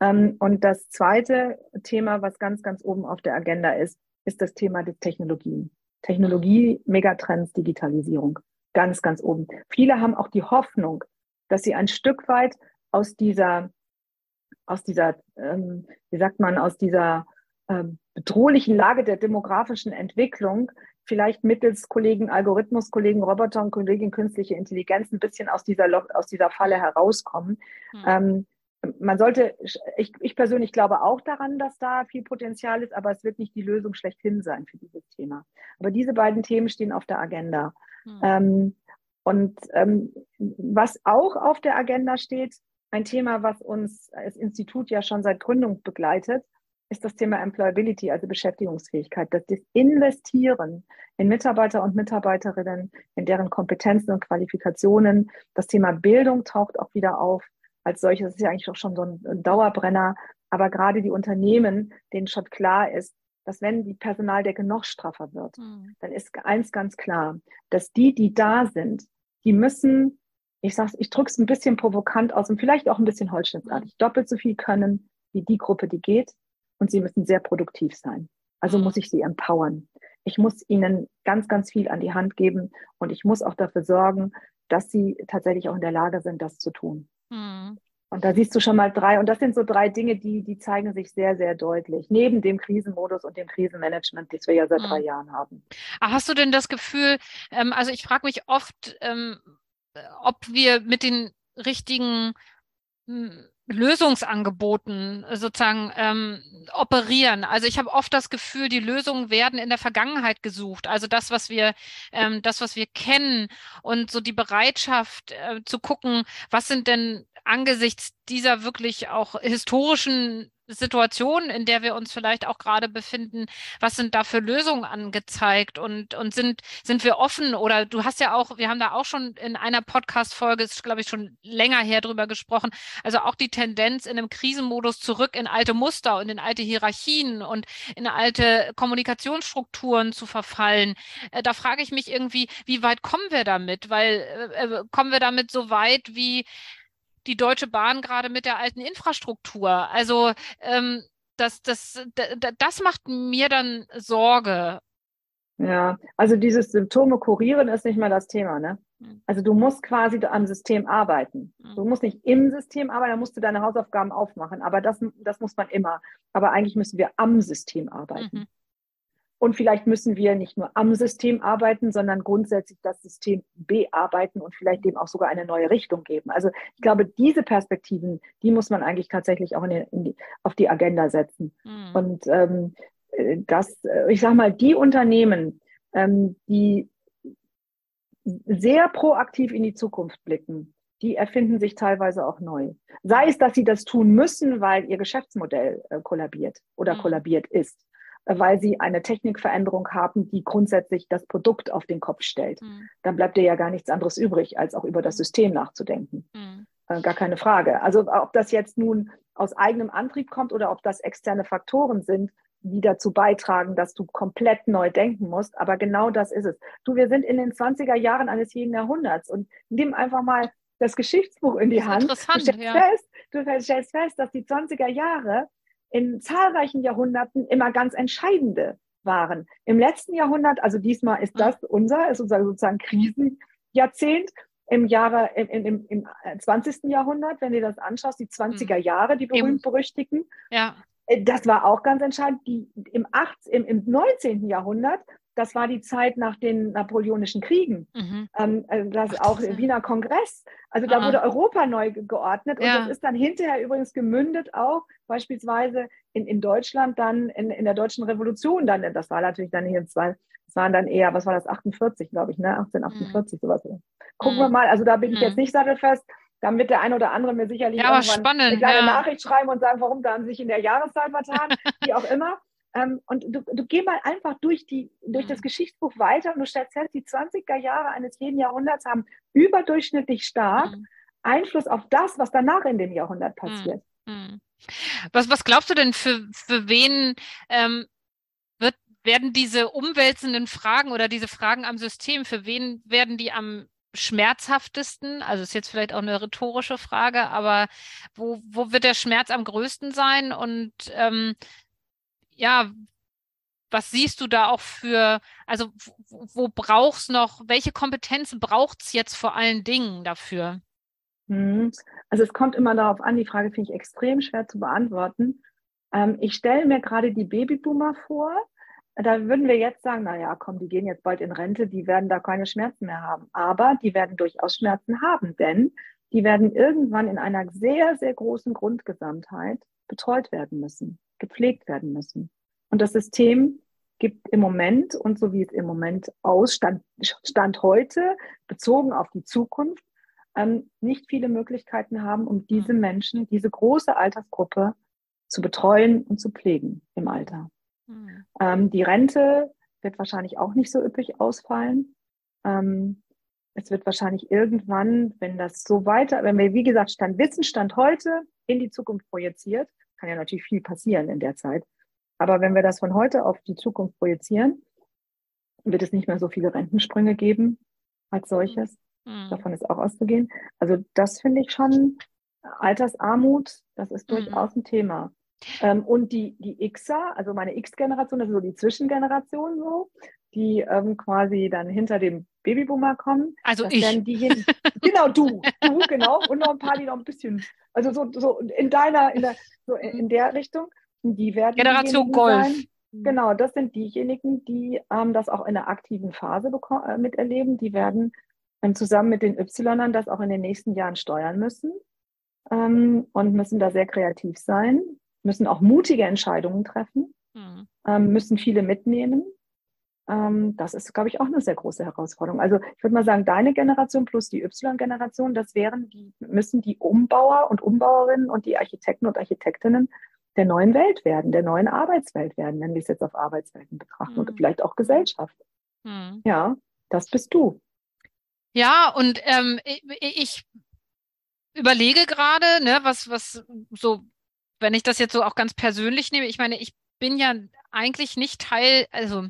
Ähm, und das zweite Thema, was ganz, ganz oben auf der Agenda ist, ist das Thema der Technologien. Technologie, Megatrends, Digitalisierung. Ganz, ganz oben. Viele haben auch die Hoffnung, dass sie ein Stück weit aus dieser aus dieser, ähm, wie sagt man, aus dieser ähm, bedrohlichen Lage der demografischen Entwicklung vielleicht mittels Kollegen Algorithmus, Kollegen Roboter und Kollegen künstliche Intelligenz ein bisschen aus dieser, aus dieser Falle herauskommen. Mhm. Ähm, man sollte, ich, ich persönlich glaube auch daran, dass da viel Potenzial ist, aber es wird nicht die Lösung schlechthin sein für dieses Thema. Aber diese beiden Themen stehen auf der Agenda. Mhm. Ähm, und ähm, was auch auf der Agenda steht, ein Thema, was uns als Institut ja schon seit Gründung begleitet, ist das Thema Employability, also Beschäftigungsfähigkeit, das Investieren in Mitarbeiter und Mitarbeiterinnen, in deren Kompetenzen und Qualifikationen. Das Thema Bildung taucht auch wieder auf. Als solches das ist ja eigentlich auch schon so ein Dauerbrenner. Aber gerade die Unternehmen, denen schon klar ist, dass wenn die Personaldecke noch straffer wird, mhm. dann ist eins ganz klar, dass die, die da sind, die müssen, ich sag's, ich drück's ein bisschen provokant aus und vielleicht auch ein bisschen holzschnittartig, mhm. doppelt so viel können wie die Gruppe, die geht und sie müssen sehr produktiv sein. Also muss ich sie empowern. Ich muss ihnen ganz, ganz viel an die Hand geben und ich muss auch dafür sorgen, dass sie tatsächlich auch in der Lage sind, das zu tun. Mhm. Und da siehst du schon mal drei, und das sind so drei Dinge, die, die zeigen sich sehr, sehr deutlich, neben dem Krisenmodus und dem Krisenmanagement, das wir ja seit mhm. drei Jahren haben. Hast du denn das Gefühl, ähm, also ich frage mich oft, ähm, ob wir mit den richtigen hm, Lösungsangeboten sozusagen ähm, operieren. Also ich habe oft das Gefühl, die Lösungen werden in der Vergangenheit gesucht. Also das, was wir, ähm, das, was wir kennen und so die Bereitschaft äh, zu gucken, was sind denn angesichts dieser wirklich auch historischen Situation, in der wir uns vielleicht auch gerade befinden, was sind da für Lösungen angezeigt und, und sind, sind wir offen oder du hast ja auch, wir haben da auch schon in einer Podcast-Folge, ist glaube ich schon länger her drüber gesprochen, also auch die Tendenz in einem Krisenmodus zurück in alte Muster und in alte Hierarchien und in alte Kommunikationsstrukturen zu verfallen. Äh, da frage ich mich irgendwie, wie weit kommen wir damit? Weil äh, äh kommen wir damit so weit wie die Deutsche Bahn gerade mit der alten Infrastruktur. Also ähm, das, das, das macht mir dann Sorge. Ja, also dieses Symptome kurieren ist nicht mehr das Thema, ne? Hm. Also du musst quasi am System arbeiten. Hm. Du musst nicht im System arbeiten, da musst du deine Hausaufgaben aufmachen. Aber das, das muss man immer. Aber eigentlich müssen wir am System arbeiten. Mhm. Und vielleicht müssen wir nicht nur am System arbeiten, sondern grundsätzlich das System bearbeiten und vielleicht dem auch sogar eine neue Richtung geben. Also ich glaube, diese Perspektiven, die muss man eigentlich tatsächlich auch in die, in die, auf die Agenda setzen. Mhm. Und ähm, das, ich sage mal, die Unternehmen, ähm, die sehr proaktiv in die Zukunft blicken, die erfinden sich teilweise auch neu. Sei es, dass sie das tun müssen, weil ihr Geschäftsmodell äh, kollabiert oder mhm. kollabiert ist weil sie eine Technikveränderung haben, die grundsätzlich das Produkt auf den Kopf stellt. Mhm. Dann bleibt dir ja gar nichts anderes übrig, als auch über das System nachzudenken. Mhm. Äh, gar keine Frage. Also ob das jetzt nun aus eigenem Antrieb kommt oder ob das externe Faktoren sind, die dazu beitragen, dass du komplett neu denken musst. Aber genau das ist es. Du, wir sind in den 20er Jahren eines jeden Jahrhunderts und nimm einfach mal das Geschichtsbuch in die Hand. Interessant, du stellst, ja. fest, du stellst fest, dass die 20er Jahre in zahlreichen Jahrhunderten immer ganz entscheidende waren. Im letzten Jahrhundert, also diesmal ist das unser, ist unser sozusagen Krisenjahrzehnt. Im Jahre, im, im, im 20. Jahrhundert, wenn du das anschaust, die 20er hm. Jahre, die berühmt-berüchtigten. Ja. Äh, das war auch ganz entscheidend. Die, im, 8, im, Im 19. Jahrhundert das war die Zeit nach den napoleonischen Kriegen. Mhm. Ähm, äh, das Ach, auch im Wiener Kongress. Also da Aha. wurde Europa neu geordnet und ja. das ist dann hinterher übrigens gemündet auch beispielsweise in, in Deutschland dann in, in der deutschen Revolution dann. Das war natürlich dann hier zwei, das waren dann eher, was war das, 48, glaube ich, ne? 1848 mhm. sowas. Gucken mhm. wir mal, also da bin ich jetzt mhm. nicht sattelfest. Dann wird der ein oder andere mir sicherlich ja, spannend, eine kleine. Nachricht schreiben und sagen, warum da haben sich in der Jahreszeit vertan, wie auch immer. Ähm, und du, du geh mal einfach durch, die, durch das mhm. Geschichtsbuch weiter und du stellst fest, die 20er Jahre eines jeden Jahrhunderts haben überdurchschnittlich stark mhm. Einfluss auf das, was danach in dem Jahrhundert passiert. Mhm. mhm. Was, was glaubst du denn, für, für wen ähm, wird, werden diese umwälzenden Fragen oder diese Fragen am System, für wen werden die am schmerzhaftesten? Also ist jetzt vielleicht auch eine rhetorische Frage, aber wo, wo wird der Schmerz am größten sein? Und ähm, ja, was siehst du da auch für, also wo, wo brauchst noch, welche Kompetenzen braucht es jetzt vor allen Dingen dafür? Mhm. Also es kommt immer darauf an, die Frage finde ich extrem schwer zu beantworten. Ähm, ich stelle mir gerade die Babyboomer vor. Da würden wir jetzt sagen, naja, komm, die gehen jetzt bald in Rente, die werden da keine Schmerzen mehr haben. Aber die werden durchaus Schmerzen haben, denn die werden irgendwann in einer sehr, sehr großen Grundgesamtheit betreut werden müssen gepflegt werden müssen. Und das System gibt im Moment und so wie es im Moment ausstand, Stand heute, bezogen auf die Zukunft, ähm, nicht viele Möglichkeiten haben, um diese Menschen, diese große Altersgruppe zu betreuen und zu pflegen im Alter. Mhm. Ähm, die Rente wird wahrscheinlich auch nicht so üppig ausfallen. Ähm, es wird wahrscheinlich irgendwann, wenn das so weiter, wenn wir, wie gesagt, Stand Wissen, Stand heute in die Zukunft projiziert, kann ja natürlich viel passieren in der Zeit. Aber wenn wir das von heute auf die Zukunft projizieren, wird es nicht mehr so viele Rentensprünge geben als solches. Mhm. Davon ist auch auszugehen. Also das finde ich schon Altersarmut, das ist mhm. durchaus ein Thema. Ähm, und die, die Xer, also meine X-Generation, das ist so die Zwischengeneration so, die ähm, quasi dann hinter dem Babyboomer kommen. Also ich. genau, du, du, genau. Und noch ein paar, die noch ein bisschen, also so, so in deiner, in der, so in der Richtung, die werden. Generation Golf. Sein. Genau, das sind diejenigen, die ähm, das auch in der aktiven Phase äh, miterleben. Die werden ähm, zusammen mit den Ynern das auch in den nächsten Jahren steuern müssen ähm, und müssen da sehr kreativ sein, müssen auch mutige Entscheidungen treffen, mhm. ähm, müssen viele mitnehmen. Ähm, das ist, glaube ich, auch eine sehr große Herausforderung. Also ich würde mal sagen, deine Generation plus die Y-Generation, das wären die, müssen die Umbauer und Umbauerinnen und die Architekten und Architektinnen der neuen Welt werden, der neuen Arbeitswelt werden, wenn wir es jetzt auf Arbeitswelten betrachten mhm. und vielleicht auch Gesellschaft. Mhm. Ja, das bist du. Ja, und ähm, ich, ich überlege gerade, ne, was, was so, wenn ich das jetzt so auch ganz persönlich nehme, ich meine, ich bin ja eigentlich nicht Teil, also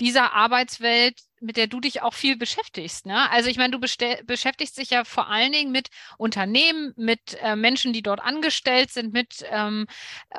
dieser Arbeitswelt, mit der du dich auch viel beschäftigst. Ne? Also ich meine, du beschäftigst dich ja vor allen Dingen mit Unternehmen, mit äh, Menschen, die dort angestellt sind, mit ähm,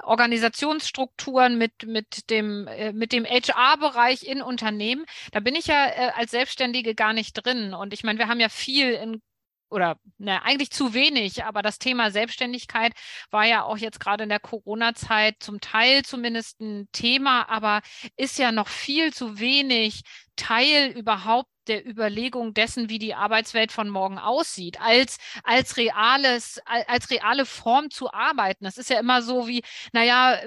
Organisationsstrukturen, mit, mit dem, äh, mit dem HR-Bereich in Unternehmen. Da bin ich ja äh, als Selbstständige gar nicht drin. Und ich meine, wir haben ja viel in oder ne, eigentlich zu wenig, aber das Thema Selbstständigkeit war ja auch jetzt gerade in der Corona-Zeit zum Teil zumindest ein Thema, aber ist ja noch viel zu wenig Teil überhaupt der Überlegung dessen, wie die Arbeitswelt von morgen aussieht, als, als reales, als reale Form zu arbeiten. Das ist ja immer so wie, naja,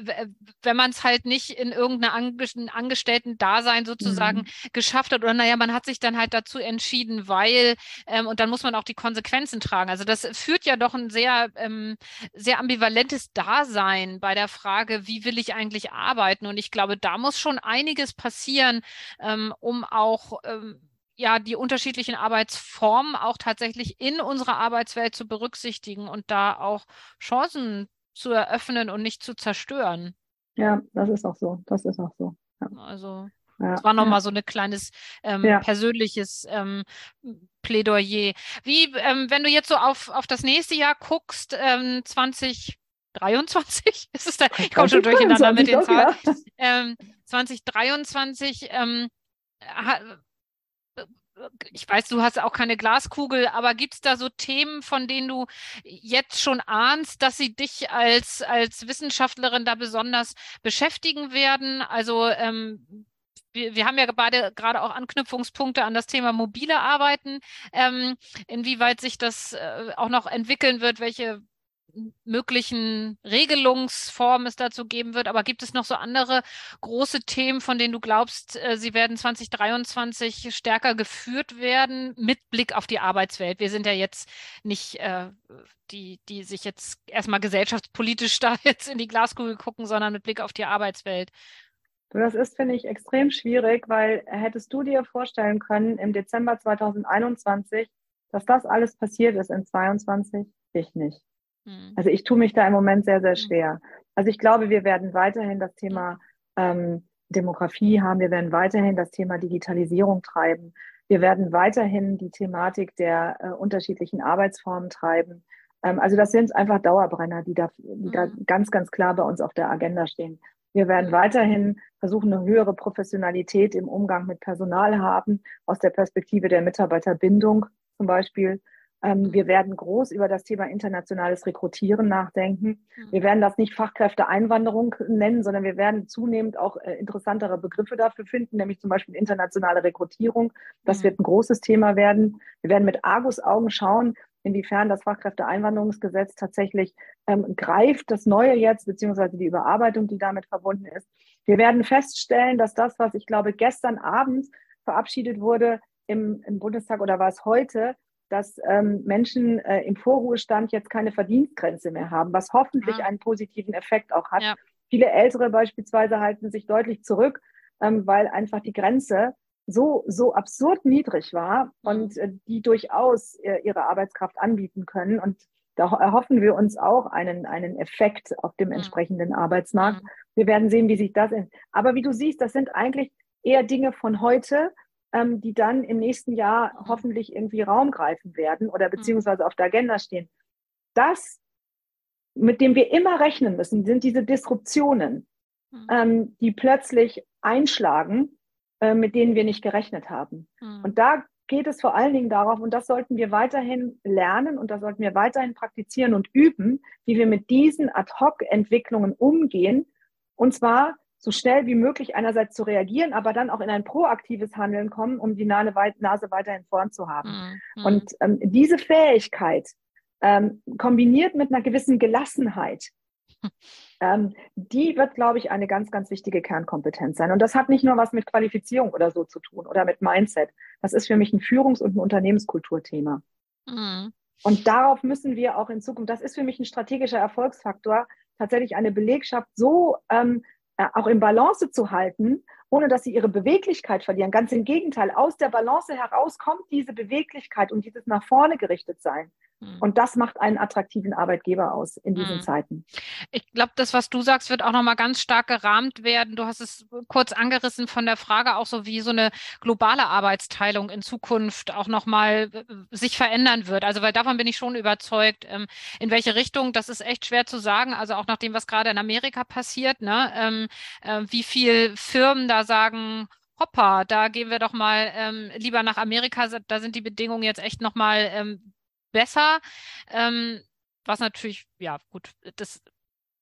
wenn man es halt nicht in irgendeiner Angestellten-Dasein sozusagen mhm. geschafft hat, oder naja, man hat sich dann halt dazu entschieden, weil, ähm, und dann muss man auch die Konsequenzen tragen. Also das führt ja doch ein sehr, ähm, sehr ambivalentes Dasein bei der Frage, wie will ich eigentlich arbeiten? Und ich glaube, da muss schon einiges passieren, ähm, um auch ähm, ja die unterschiedlichen Arbeitsformen auch tatsächlich in unserer Arbeitswelt zu berücksichtigen und da auch Chancen zu eröffnen und nicht zu zerstören. Ja, das ist auch so. Das ist auch so. Ja. Also ja, das war nochmal ja. so ein kleines ähm, ja. persönliches ähm, Plädoyer. Wie, ähm, wenn du jetzt so auf, auf das nächste Jahr guckst, ähm, 2023, ist es da, ich komme schon durcheinander mit den Zahlen. Ähm, 2023, ähm, ich weiß, du hast auch keine Glaskugel, aber gibt es da so Themen, von denen du jetzt schon ahnst, dass sie dich als, als Wissenschaftlerin da besonders beschäftigen werden? Also ähm, wir, wir, haben ja beide gerade auch Anknüpfungspunkte an das Thema mobile Arbeiten. Ähm, inwieweit sich das äh, auch noch entwickeln wird, welche möglichen Regelungsformen es dazu geben wird. Aber gibt es noch so andere große Themen, von denen du glaubst, äh, sie werden 2023 stärker geführt werden mit Blick auf die Arbeitswelt? Wir sind ja jetzt nicht äh, die, die sich jetzt erstmal gesellschaftspolitisch da jetzt in die Glaskugel gucken, sondern mit Blick auf die Arbeitswelt. Das ist, finde ich, extrem schwierig, weil hättest du dir vorstellen können, im Dezember 2021, dass das alles passiert ist in 2022? Ich nicht. Mhm. Also ich tue mich da im Moment sehr, sehr mhm. schwer. Also ich glaube, wir werden weiterhin das Thema ähm, Demografie haben, wir werden weiterhin das Thema Digitalisierung treiben, wir werden weiterhin die Thematik der äh, unterschiedlichen Arbeitsformen treiben. Ähm, also das sind einfach Dauerbrenner, die da, die da mhm. ganz, ganz klar bei uns auf der Agenda stehen. Wir werden weiterhin versuchen, eine höhere Professionalität im Umgang mit Personal haben, aus der Perspektive der Mitarbeiterbindung zum Beispiel. Ähm, wir werden groß über das Thema internationales Rekrutieren nachdenken. Mhm. Wir werden das nicht Fachkräfteeinwanderung nennen, sondern wir werden zunehmend auch äh, interessantere Begriffe dafür finden, nämlich zum Beispiel internationale Rekrutierung. Das mhm. wird ein großes Thema werden. Wir werden mit Argus-Augen schauen, inwiefern das Fachkräfteeinwanderungsgesetz tatsächlich ähm, greift, das Neue jetzt, beziehungsweise die Überarbeitung, die damit verbunden ist. Wir werden feststellen, dass das, was ich glaube gestern Abend verabschiedet wurde im, im Bundestag oder war es heute, dass ähm, Menschen äh, im Vorruhestand jetzt keine Verdienstgrenze mehr haben, was hoffentlich ah. einen positiven Effekt auch hat. Ja. Viele Ältere beispielsweise halten sich deutlich zurück, ähm, weil einfach die Grenze so, so absurd niedrig war mhm. und äh, die durchaus äh, ihre Arbeitskraft anbieten können. Und da erhoffen wir uns auch einen, einen Effekt auf dem mhm. entsprechenden Arbeitsmarkt. Mhm. Wir werden sehen, wie sich das. In Aber wie du siehst, das sind eigentlich eher Dinge von heute, ähm, die dann im nächsten Jahr mhm. hoffentlich irgendwie Raum greifen werden oder beziehungsweise auf der Agenda stehen. Das, mit dem wir immer rechnen müssen, sind diese Disruptionen, mhm. ähm, die plötzlich einschlagen, äh, mit denen wir nicht gerechnet haben. Mhm. Und da geht es vor allen Dingen darauf, und das sollten wir weiterhin lernen und das sollten wir weiterhin praktizieren und üben, wie wir mit diesen Ad-Hoc-Entwicklungen umgehen. Und zwar so schnell wie möglich einerseits zu reagieren, aber dann auch in ein proaktives Handeln kommen, um die Nase weiterhin vorn zu haben. Mhm. Und ähm, diese Fähigkeit ähm, kombiniert mit einer gewissen Gelassenheit, ähm, die wird, glaube ich, eine ganz, ganz wichtige Kernkompetenz sein. Und das hat nicht nur was mit Qualifizierung oder so zu tun oder mit Mindset. Das ist für mich ein Führungs- und ein Unternehmenskulturthema. Mhm. Und darauf müssen wir auch in Zukunft, das ist für mich ein strategischer Erfolgsfaktor, tatsächlich eine Belegschaft so ähm, äh, auch in Balance zu halten, ohne dass sie ihre Beweglichkeit verlieren. Ganz im Gegenteil, aus der Balance heraus kommt diese Beweglichkeit und dieses nach vorne gerichtet sein. Hm. Und das macht einen attraktiven Arbeitgeber aus in diesen hm. Zeiten. Ich glaube, das, was du sagst, wird auch nochmal ganz stark gerahmt werden. Du hast es kurz angerissen von der Frage auch so, wie so eine globale Arbeitsteilung in Zukunft auch nochmal äh, sich verändern wird. Also, weil davon bin ich schon überzeugt, ähm, in welche Richtung, das ist echt schwer zu sagen. Also auch nach dem, was gerade in Amerika passiert, ne, ähm, äh, wie viel Firmen da sagen, hoppa, da gehen wir doch mal ähm, lieber nach Amerika, da sind die Bedingungen jetzt echt nochmal ähm, besser. Ähm, was natürlich, ja, gut, das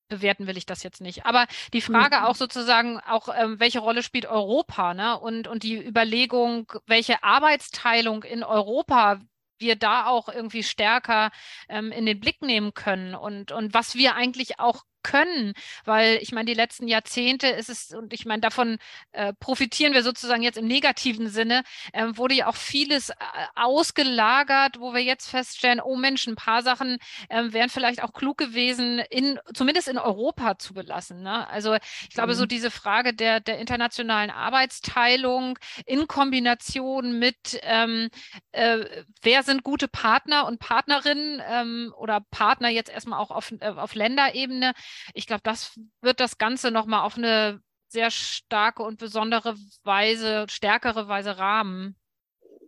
bewerten will ich das jetzt nicht. Aber die Frage mhm. auch sozusagen, auch ähm, welche Rolle spielt Europa, ne? Und, und die Überlegung, welche Arbeitsteilung in Europa wir da auch irgendwie stärker ähm, in den Blick nehmen können und, und was wir eigentlich auch können, weil ich meine, die letzten Jahrzehnte ist es, und ich meine, davon äh, profitieren wir sozusagen jetzt im negativen Sinne, äh, wurde ja auch vieles äh, ausgelagert, wo wir jetzt feststellen, oh Mensch, ein paar Sachen äh, wären vielleicht auch klug gewesen, in, zumindest in Europa zu belassen. Ne? Also ich glaube, mhm. so diese Frage der, der internationalen Arbeitsteilung in Kombination mit, ähm, äh, wer sind gute Partner und Partnerinnen ähm, oder Partner jetzt erstmal auch auf, äh, auf Länderebene, ich glaube, das wird das Ganze nochmal auf eine sehr starke und besondere Weise, stärkere Weise rahmen.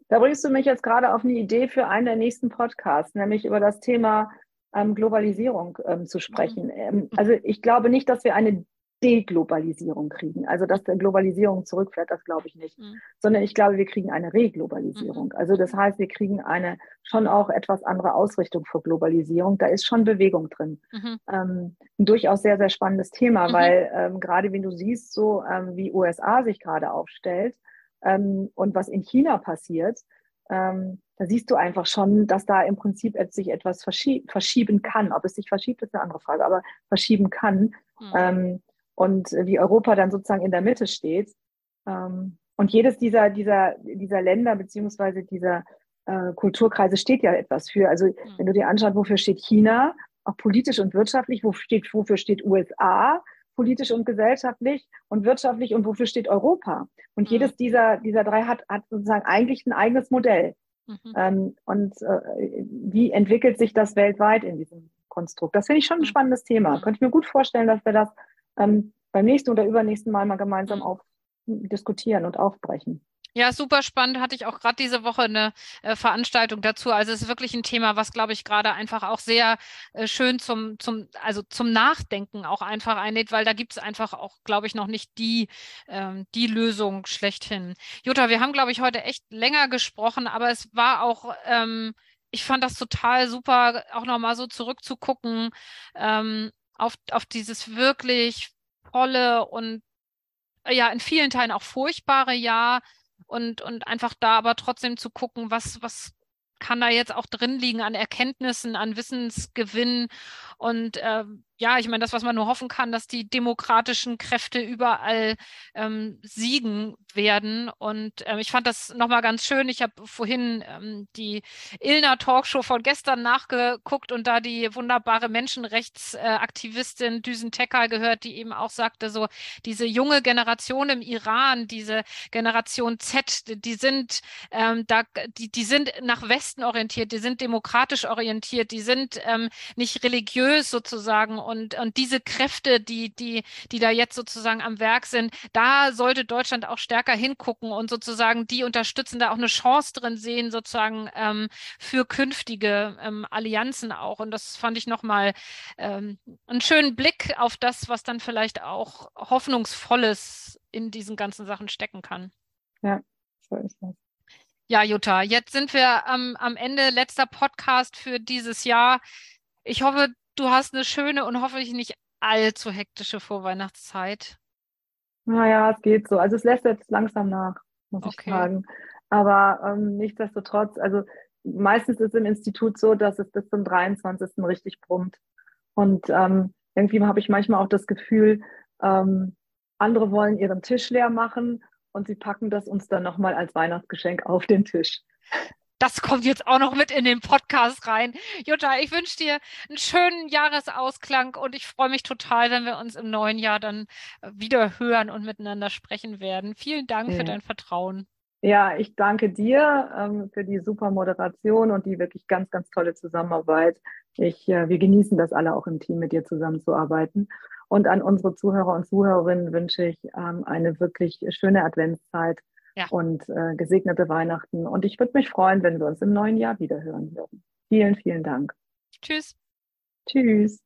Da bringst du mich jetzt gerade auf eine Idee für einen der nächsten Podcasts, nämlich über das Thema ähm, Globalisierung ähm, zu sprechen. Mhm. Ähm, also ich glaube nicht, dass wir eine Deglobalisierung kriegen. Also dass der Globalisierung zurückfährt, das glaube ich nicht. Mhm. Sondern ich glaube, wir kriegen eine Reglobalisierung. Mhm. Also das heißt, wir kriegen eine schon auch etwas andere Ausrichtung für Globalisierung. Da ist schon Bewegung drin. Mhm. Ähm, ein durchaus sehr, sehr spannendes Thema, mhm. weil ähm, gerade wenn du siehst, so ähm, wie USA sich gerade aufstellt ähm, und was in China passiert, ähm, da siehst du einfach schon, dass da im Prinzip sich etwas verschieb verschieben kann. Ob es sich verschiebt, ist eine andere Frage, aber verschieben kann. Mhm. Und wie Europa dann sozusagen in der Mitte steht. Ähm, und jedes dieser, dieser, dieser Länder beziehungsweise dieser äh, Kulturkreise steht ja etwas für. Also mhm. wenn du dir anschaust, wofür steht China, auch politisch und wirtschaftlich, wofür steht, wofür steht USA, politisch und gesellschaftlich und wirtschaftlich und wofür steht Europa. Und mhm. jedes dieser, dieser drei hat, hat sozusagen eigentlich ein eigenes Modell. Mhm. Ähm, und äh, wie entwickelt sich das weltweit in diesem Konstrukt? Das finde ich schon ein mhm. spannendes Thema. Mhm. Könnte ich mir gut vorstellen, dass wir das ähm, beim nächsten oder übernächsten Mal mal gemeinsam auf, diskutieren und aufbrechen. Ja, super spannend. Hatte ich auch gerade diese Woche eine äh, Veranstaltung dazu. Also es ist wirklich ein Thema, was, glaube ich, gerade einfach auch sehr äh, schön zum, zum, also zum Nachdenken auch einfach einlädt, weil da gibt es einfach auch, glaube ich, noch nicht die, ähm, die Lösung schlechthin. Jutta, wir haben, glaube ich, heute echt länger gesprochen, aber es war auch, ähm, ich fand das total super, auch nochmal so zurückzugucken ähm, auf, auf dieses wirklich tolle und ja, in vielen Teilen auch furchtbare Jahr und, und einfach da aber trotzdem zu gucken, was, was kann da jetzt auch drin liegen an Erkenntnissen, an Wissensgewinn und äh, ja, ich meine, das, was man nur hoffen kann, dass die demokratischen Kräfte überall ähm, siegen werden. Und ähm, ich fand das nochmal ganz schön. Ich habe vorhin ähm, die Ilna Talkshow von gestern nachgeguckt und da die wunderbare Menschenrechtsaktivistin Düsen Tekal gehört, die eben auch sagte, so diese junge Generation im Iran, diese Generation Z, die sind ähm, da, die, die sind nach Westen orientiert, die sind demokratisch orientiert, die sind ähm, nicht religiös sozusagen und, und diese Kräfte, die, die, die da jetzt sozusagen am Werk sind, da sollte Deutschland auch stärker hingucken und sozusagen die unterstützen, da auch eine Chance drin sehen, sozusagen ähm, für künftige ähm, Allianzen auch. Und das fand ich nochmal ähm, einen schönen Blick auf das, was dann vielleicht auch Hoffnungsvolles in diesen ganzen Sachen stecken kann. Ja, so ist das. Ja, Jutta, jetzt sind wir am, am Ende letzter Podcast für dieses Jahr. Ich hoffe, du hast eine schöne und hoffentlich nicht allzu hektische Vorweihnachtszeit. Naja, es geht so. Also es lässt jetzt langsam nach, muss okay. ich sagen. Aber ähm, nichtsdestotrotz, also meistens ist es im Institut so, dass es bis zum 23. richtig brummt. Und ähm, irgendwie habe ich manchmal auch das Gefühl, ähm, andere wollen ihren Tisch leer machen und sie packen das uns dann nochmal als Weihnachtsgeschenk auf den Tisch das kommt jetzt auch noch mit in den Podcast rein. Jutta, ich wünsche dir einen schönen Jahresausklang und ich freue mich total, wenn wir uns im neuen Jahr dann äh, wieder hören und miteinander sprechen werden. Vielen Dank ja. für dein Vertrauen. Ja, ich danke dir ähm, für die super Moderation und die wirklich ganz, ganz tolle Zusammenarbeit. Ich, äh, wir genießen das alle auch im Team, mit dir zusammenzuarbeiten. Und an unsere Zuhörer und Zuhörerinnen wünsche ich ähm, eine wirklich schöne Adventszeit ja. und äh, gesegnete Weihnachten. Und ich würde mich freuen, wenn wir uns im neuen Jahr wieder hören würden. Vielen, vielen Dank. Tschüss. Tschüss.